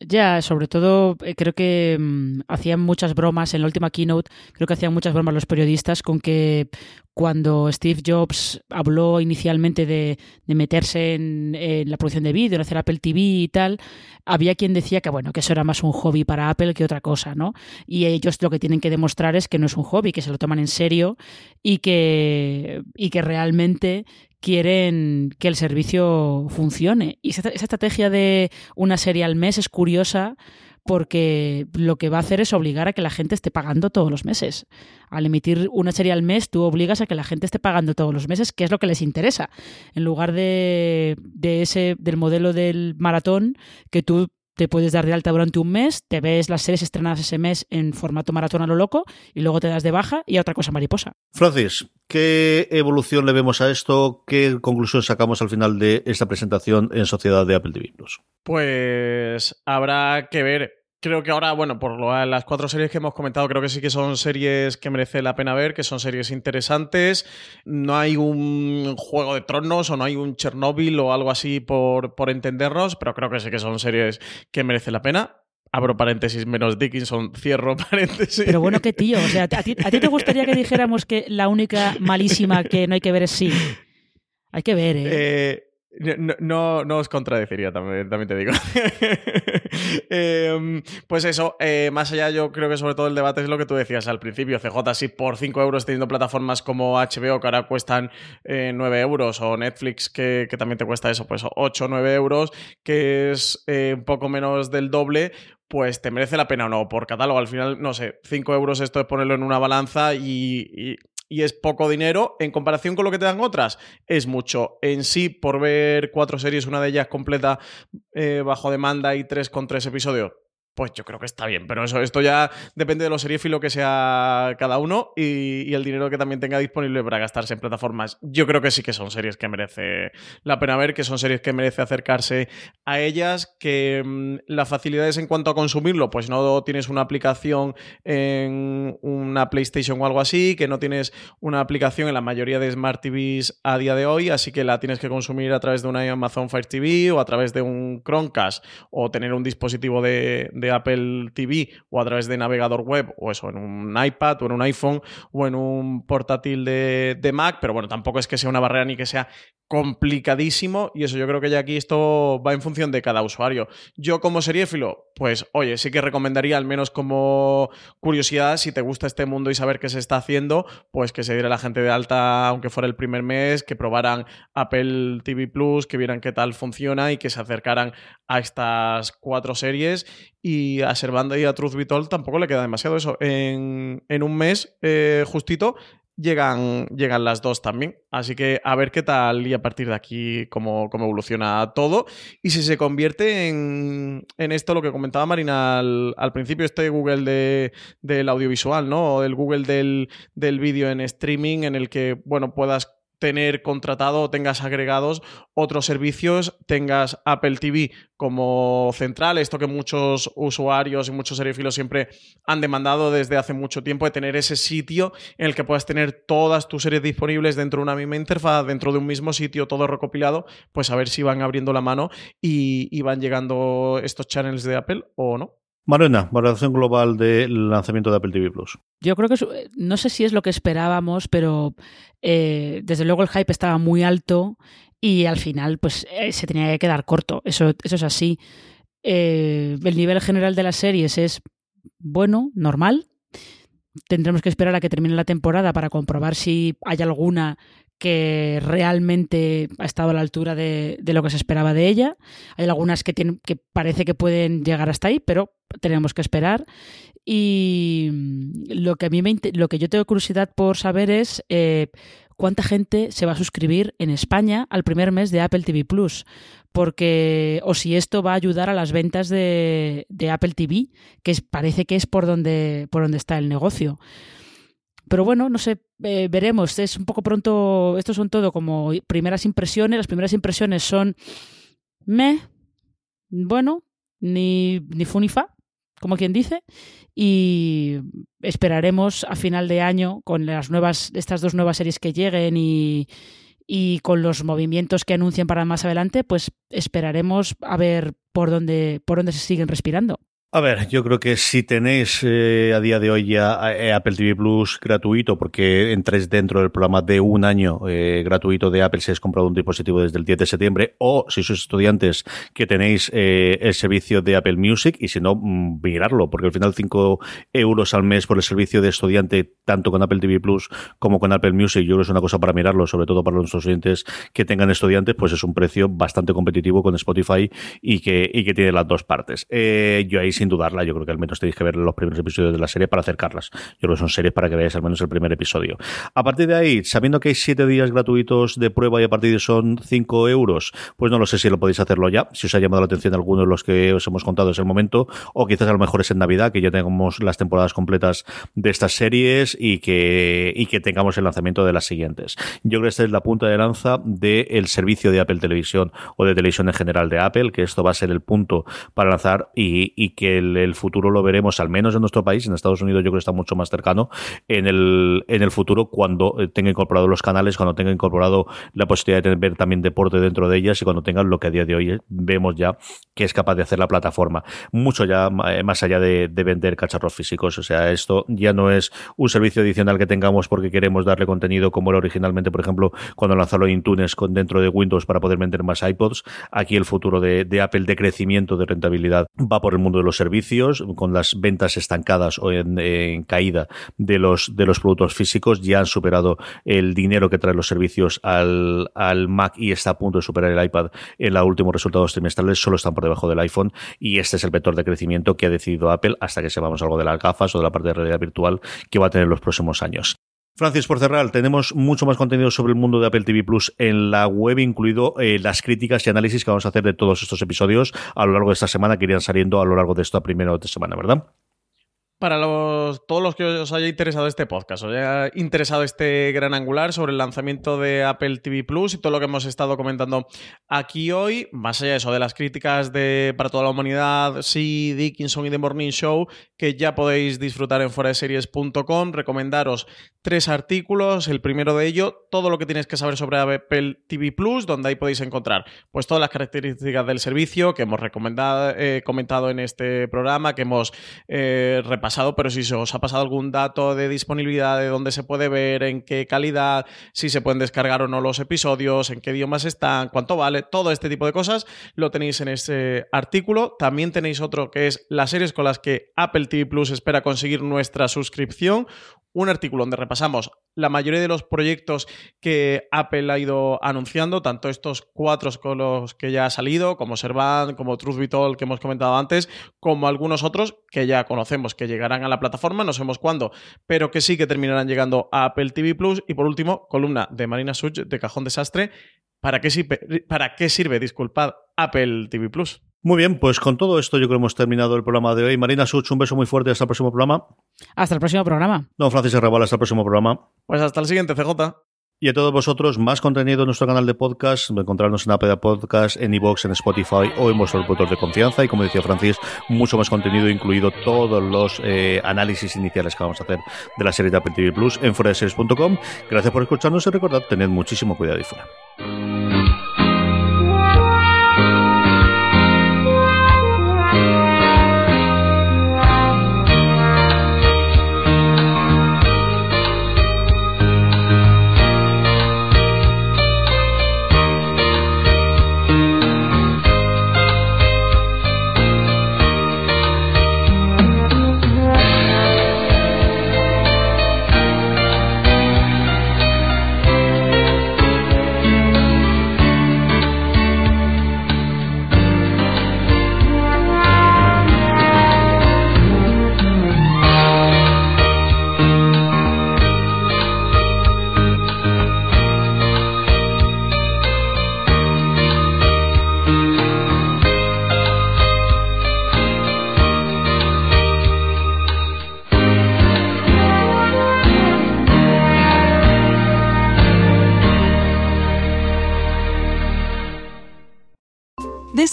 Speaker 4: Ya, sobre todo eh, creo que mmm, hacían muchas bromas en la última keynote, creo que hacían muchas bromas los periodistas con que cuando Steve Jobs habló inicialmente de, meterse en, en, la producción de vídeo, en hacer Apple TV y tal, había quien decía que bueno, que eso era más un hobby para Apple que otra cosa, ¿no? Y ellos lo que tienen que demostrar es que no es un hobby, que se lo toman en serio y que, y que realmente quieren que el servicio funcione. Y esa, estrategia de una serie al mes es curiosa porque lo que va a hacer es obligar a que la gente esté pagando todos los meses. Al emitir una serie al mes, tú obligas a que la gente esté pagando todos los meses, que es lo que les interesa. En lugar de, de ese, del modelo del maratón, que tú te puedes dar de alta durante un mes, te ves las series estrenadas ese mes en formato maratón a lo loco y luego te das de baja y a otra cosa mariposa.
Speaker 2: Francis, ¿qué evolución le vemos a esto? ¿Qué conclusión sacamos al final de esta presentación en sociedad de Apple TV Plus?
Speaker 3: Pues habrá que ver creo que ahora, bueno, por lo, las cuatro series que hemos comentado, creo que sí que son series que merece la pena ver, que son series interesantes. No hay un Juego de Tronos o no hay un Chernobyl o algo así por, por entendernos, pero creo que sí que son series que merece la pena. Abro paréntesis, menos Dickinson, cierro paréntesis.
Speaker 4: Pero bueno, qué tío. O sea, ¿a ti, ¿a ti te gustaría que dijéramos que la única malísima que no hay que ver es sí? Hay que ver, ¿eh?
Speaker 3: eh no, no, no, os contradeciría, también, también te digo. eh, pues eso, eh, más allá yo creo que sobre todo el debate es lo que tú decías al principio, CJ, si por 5 euros teniendo plataformas como HBO que ahora cuestan eh, 9 euros o Netflix que, que, también te cuesta eso, pues 8 o 9 euros, que es eh, un poco menos del doble, pues te merece la pena o no. Por catálogo, al final, no sé, 5 euros esto es ponerlo en una balanza y, y es poco dinero en comparación con lo que te dan otras. Es mucho. En sí, por ver cuatro series, una de ellas completa eh, bajo demanda y tres con tres episodios, pues yo creo que está bien, pero eso, esto ya depende de lo seriéfilo que sea cada uno y, el dinero que también tenga disponible para gastarse en plataformas. Yo creo que sí que son series que merece la pena ver, que son series que merece acercarse a ellas, que mmm, la facilidad es en cuanto a consumirlo, pues no tienes una aplicación en una PlayStation o algo así, que no tienes una aplicación en la mayoría de Smart TVs a día de hoy, así que la tienes que consumir a través de una Amazon Fire TV o a través de un Chromecast o tener un dispositivo de de Apple TV o a través de navegador web o eso, en un iPad o en un iPhone o en un portátil de, de Mac, pero bueno, tampoco es que sea una barrera ni que sea complicadísimo y eso yo creo que ya aquí esto va en función de cada usuario. Yo como seriéfilo, pues oye, sí que recomendaría al menos como curiosidad, si te gusta este mundo y saber qué se está haciendo, pues que se diera la gente de alta, aunque fuera el primer mes, que probaran Apple TV Plus, que vieran qué tal funciona y que se acercaran a estas cuatro series y a Servanda y a Truth Be Told tampoco le queda demasiado eso. En, en un mes eh, justito llegan, llegan las dos también. Así que a ver qué tal y a partir de aquí cómo, cómo evoluciona todo. Y si se convierte en, en esto, lo que comentaba Marina al, al principio, este Google de, del audiovisual, ¿no? O el Google del, del vídeo en streaming, en el que, bueno, puedas tener contratado o tengas agregados otros servicios, tengas Apple TV como central, esto que muchos usuarios y muchos seriefilos siempre han demandado desde hace mucho tiempo, de tener ese sitio en el que puedas tener todas tus series disponibles dentro de una misma interfaz, dentro de un mismo sitio, todo recopilado, pues a ver si van abriendo la mano y, y van llegando estos channels de Apple o no.
Speaker 2: Marina, valoración global del lanzamiento de Apple TV Plus.
Speaker 4: Yo creo que no sé si es lo que esperábamos, pero eh, desde luego el hype estaba muy alto y al final pues eh, se tenía que quedar corto. Eso, eso es así. Eh, el nivel general de las series es bueno, normal. Tendremos que esperar a que termine la temporada para comprobar si hay alguna que realmente ha estado a la altura de, de, lo que se esperaba de ella. Hay algunas que, tienen, que parece que pueden llegar hasta ahí, pero tenemos que esperar. Y lo que a mí me, lo que yo tengo curiosidad por saber es eh, cuánta gente se va a suscribir en España al primer mes de Apple TV Plus. Porque, o si esto va a ayudar a las ventas de, de Apple TV, que parece que es por donde, por donde está el negocio. Pero bueno, no sé, eh, veremos. Es un poco pronto. Estos son todo como primeras impresiones. Las primeras impresiones son. Me. Bueno, ni, ni fu ni fa, como quien dice. Y esperaremos a final de año con las nuevas, estas dos nuevas series que lleguen y, y con los movimientos que anuncien para más adelante, pues esperaremos a ver por dónde, por dónde se siguen respirando.
Speaker 2: A ver, yo creo que si tenéis eh, a día de hoy ya eh, Apple TV Plus gratuito, porque entréis dentro del programa de un año eh, gratuito de Apple si has comprado un dispositivo desde el 10 de septiembre, o si sois estudiantes que tenéis eh, el servicio de Apple Music, y si no, mm, mirarlo, porque al final 5 euros al mes por el servicio de estudiante, tanto con Apple TV Plus como con Apple Music, yo creo que es una cosa para mirarlo, sobre todo para nuestros estudiantes que tengan estudiantes, pues es un precio bastante competitivo con Spotify y que, y que tiene las dos partes. yo ahí sin dudarla. Yo creo que al menos tenéis que ver los primeros episodios de la serie para acercarlas. Yo creo que son series para que veáis al menos el primer episodio. A partir de ahí, sabiendo que hay siete días gratuitos de prueba y a partir de son 5 euros, pues no lo sé si lo podéis hacerlo ya. Si os ha llamado la atención alguno de los que os hemos contado es el momento, o quizás a lo mejor es en Navidad, que ya tengamos las temporadas completas de estas series y que, y que tengamos el lanzamiento de las siguientes. Yo creo que esta es la punta de lanza del servicio de Apple Televisión o de televisión en general de Apple, que esto va a ser el punto para lanzar y, y que el, futuro lo veremos, al menos en nuestro país, en Estados Unidos yo creo que está mucho más cercano, en el, en el futuro cuando tenga incorporado los canales, cuando tenga incorporado la posibilidad de ver también deporte dentro de ellas y cuando tengan lo que a día de hoy vemos ya que es capaz de hacer la plataforma. Mucho ya más allá de, de vender cacharros físicos, o sea, esto ya no es un servicio adicional que tengamos porque queremos darle contenido como era originalmente, por ejemplo, cuando lanzaron iTunes con dentro de Windows para poder vender más iPods. Aquí el futuro de, de Apple de crecimiento, de rentabilidad, va por el mundo de los servicios con las ventas estancadas o en, caída de los, de los productos físicos, ya han superado el dinero que traen los servicios al, al Mac y está a punto de superar el iPad en los últimos resultados trimestrales, solo están por debajo del iPhone y este es el vector de crecimiento que ha decidido Apple hasta que sepamos algo de las gafas o de la parte de realidad virtual que va a tener los próximos años. Francis, por tenemos mucho más contenido sobre el mundo de Apple TV Plus en la web, incluido eh, las críticas y análisis que vamos a hacer de todos estos episodios a lo largo de esta semana, que irían saliendo a lo largo de esta primera semana, ¿verdad?
Speaker 3: Para todos los que os haya interesado este podcast, os haya interesado este gran angular sobre el lanzamiento de Apple TV Plus y todo lo que hemos estado comentando aquí hoy, más allá de eso, de las críticas de para toda la humanidad, sí, Dickinson y The Morning Show, que ya podéis disfrutar en foraseries.com, recomendaros tres artículos. El primero de ello, todo lo que tienes que saber sobre Apple TV Plus, donde ahí podéis encontrar pues todas las características del servicio que hemos recomendado, eh, comentado en este programa, que hemos eh, repasado pero si se os ha pasado algún dato de disponibilidad, de dónde se puede ver, en qué calidad, si se pueden descargar o no los episodios, en qué idiomas están, cuánto vale, todo este tipo de cosas lo tenéis en este artículo. También tenéis otro que es las series con las que Apple TV Plus espera conseguir nuestra suscripción, un artículo donde repasamos la mayoría de los proyectos que Apple ha ido anunciando, tanto estos cuatro con los que ya ha salido, como Servant, como Truth Be que hemos comentado antes, como algunos otros que ya conocemos que llegarán a la plataforma, no sabemos cuándo, pero que sí que terminarán llegando a Apple TV Plus. Y por último, columna de Marina Such de Cajón Desastre. ¿Para qué sirve, para qué sirve disculpad, Apple TV Plus?
Speaker 2: Muy bien, pues con todo esto yo creo que hemos terminado el programa de hoy. Marina Such, un beso muy fuerte hasta el próximo programa.
Speaker 4: Hasta el próximo programa.
Speaker 2: Don Francis Arrabal, hasta el próximo programa.
Speaker 3: Pues hasta el siguiente, CJ.
Speaker 2: Y a todos vosotros, más contenido en nuestro canal de podcast, encontrarnos en Apple Podcast, en iVoox, en Spotify o en vuestros productos de confianza. Y como decía Francis, mucho más contenido, incluido todos los eh, análisis iniciales que vamos a hacer de la serie de Apple TV Plus en foraseries.com. Gracias por escucharnos y recordad, tened muchísimo cuidado y fuera.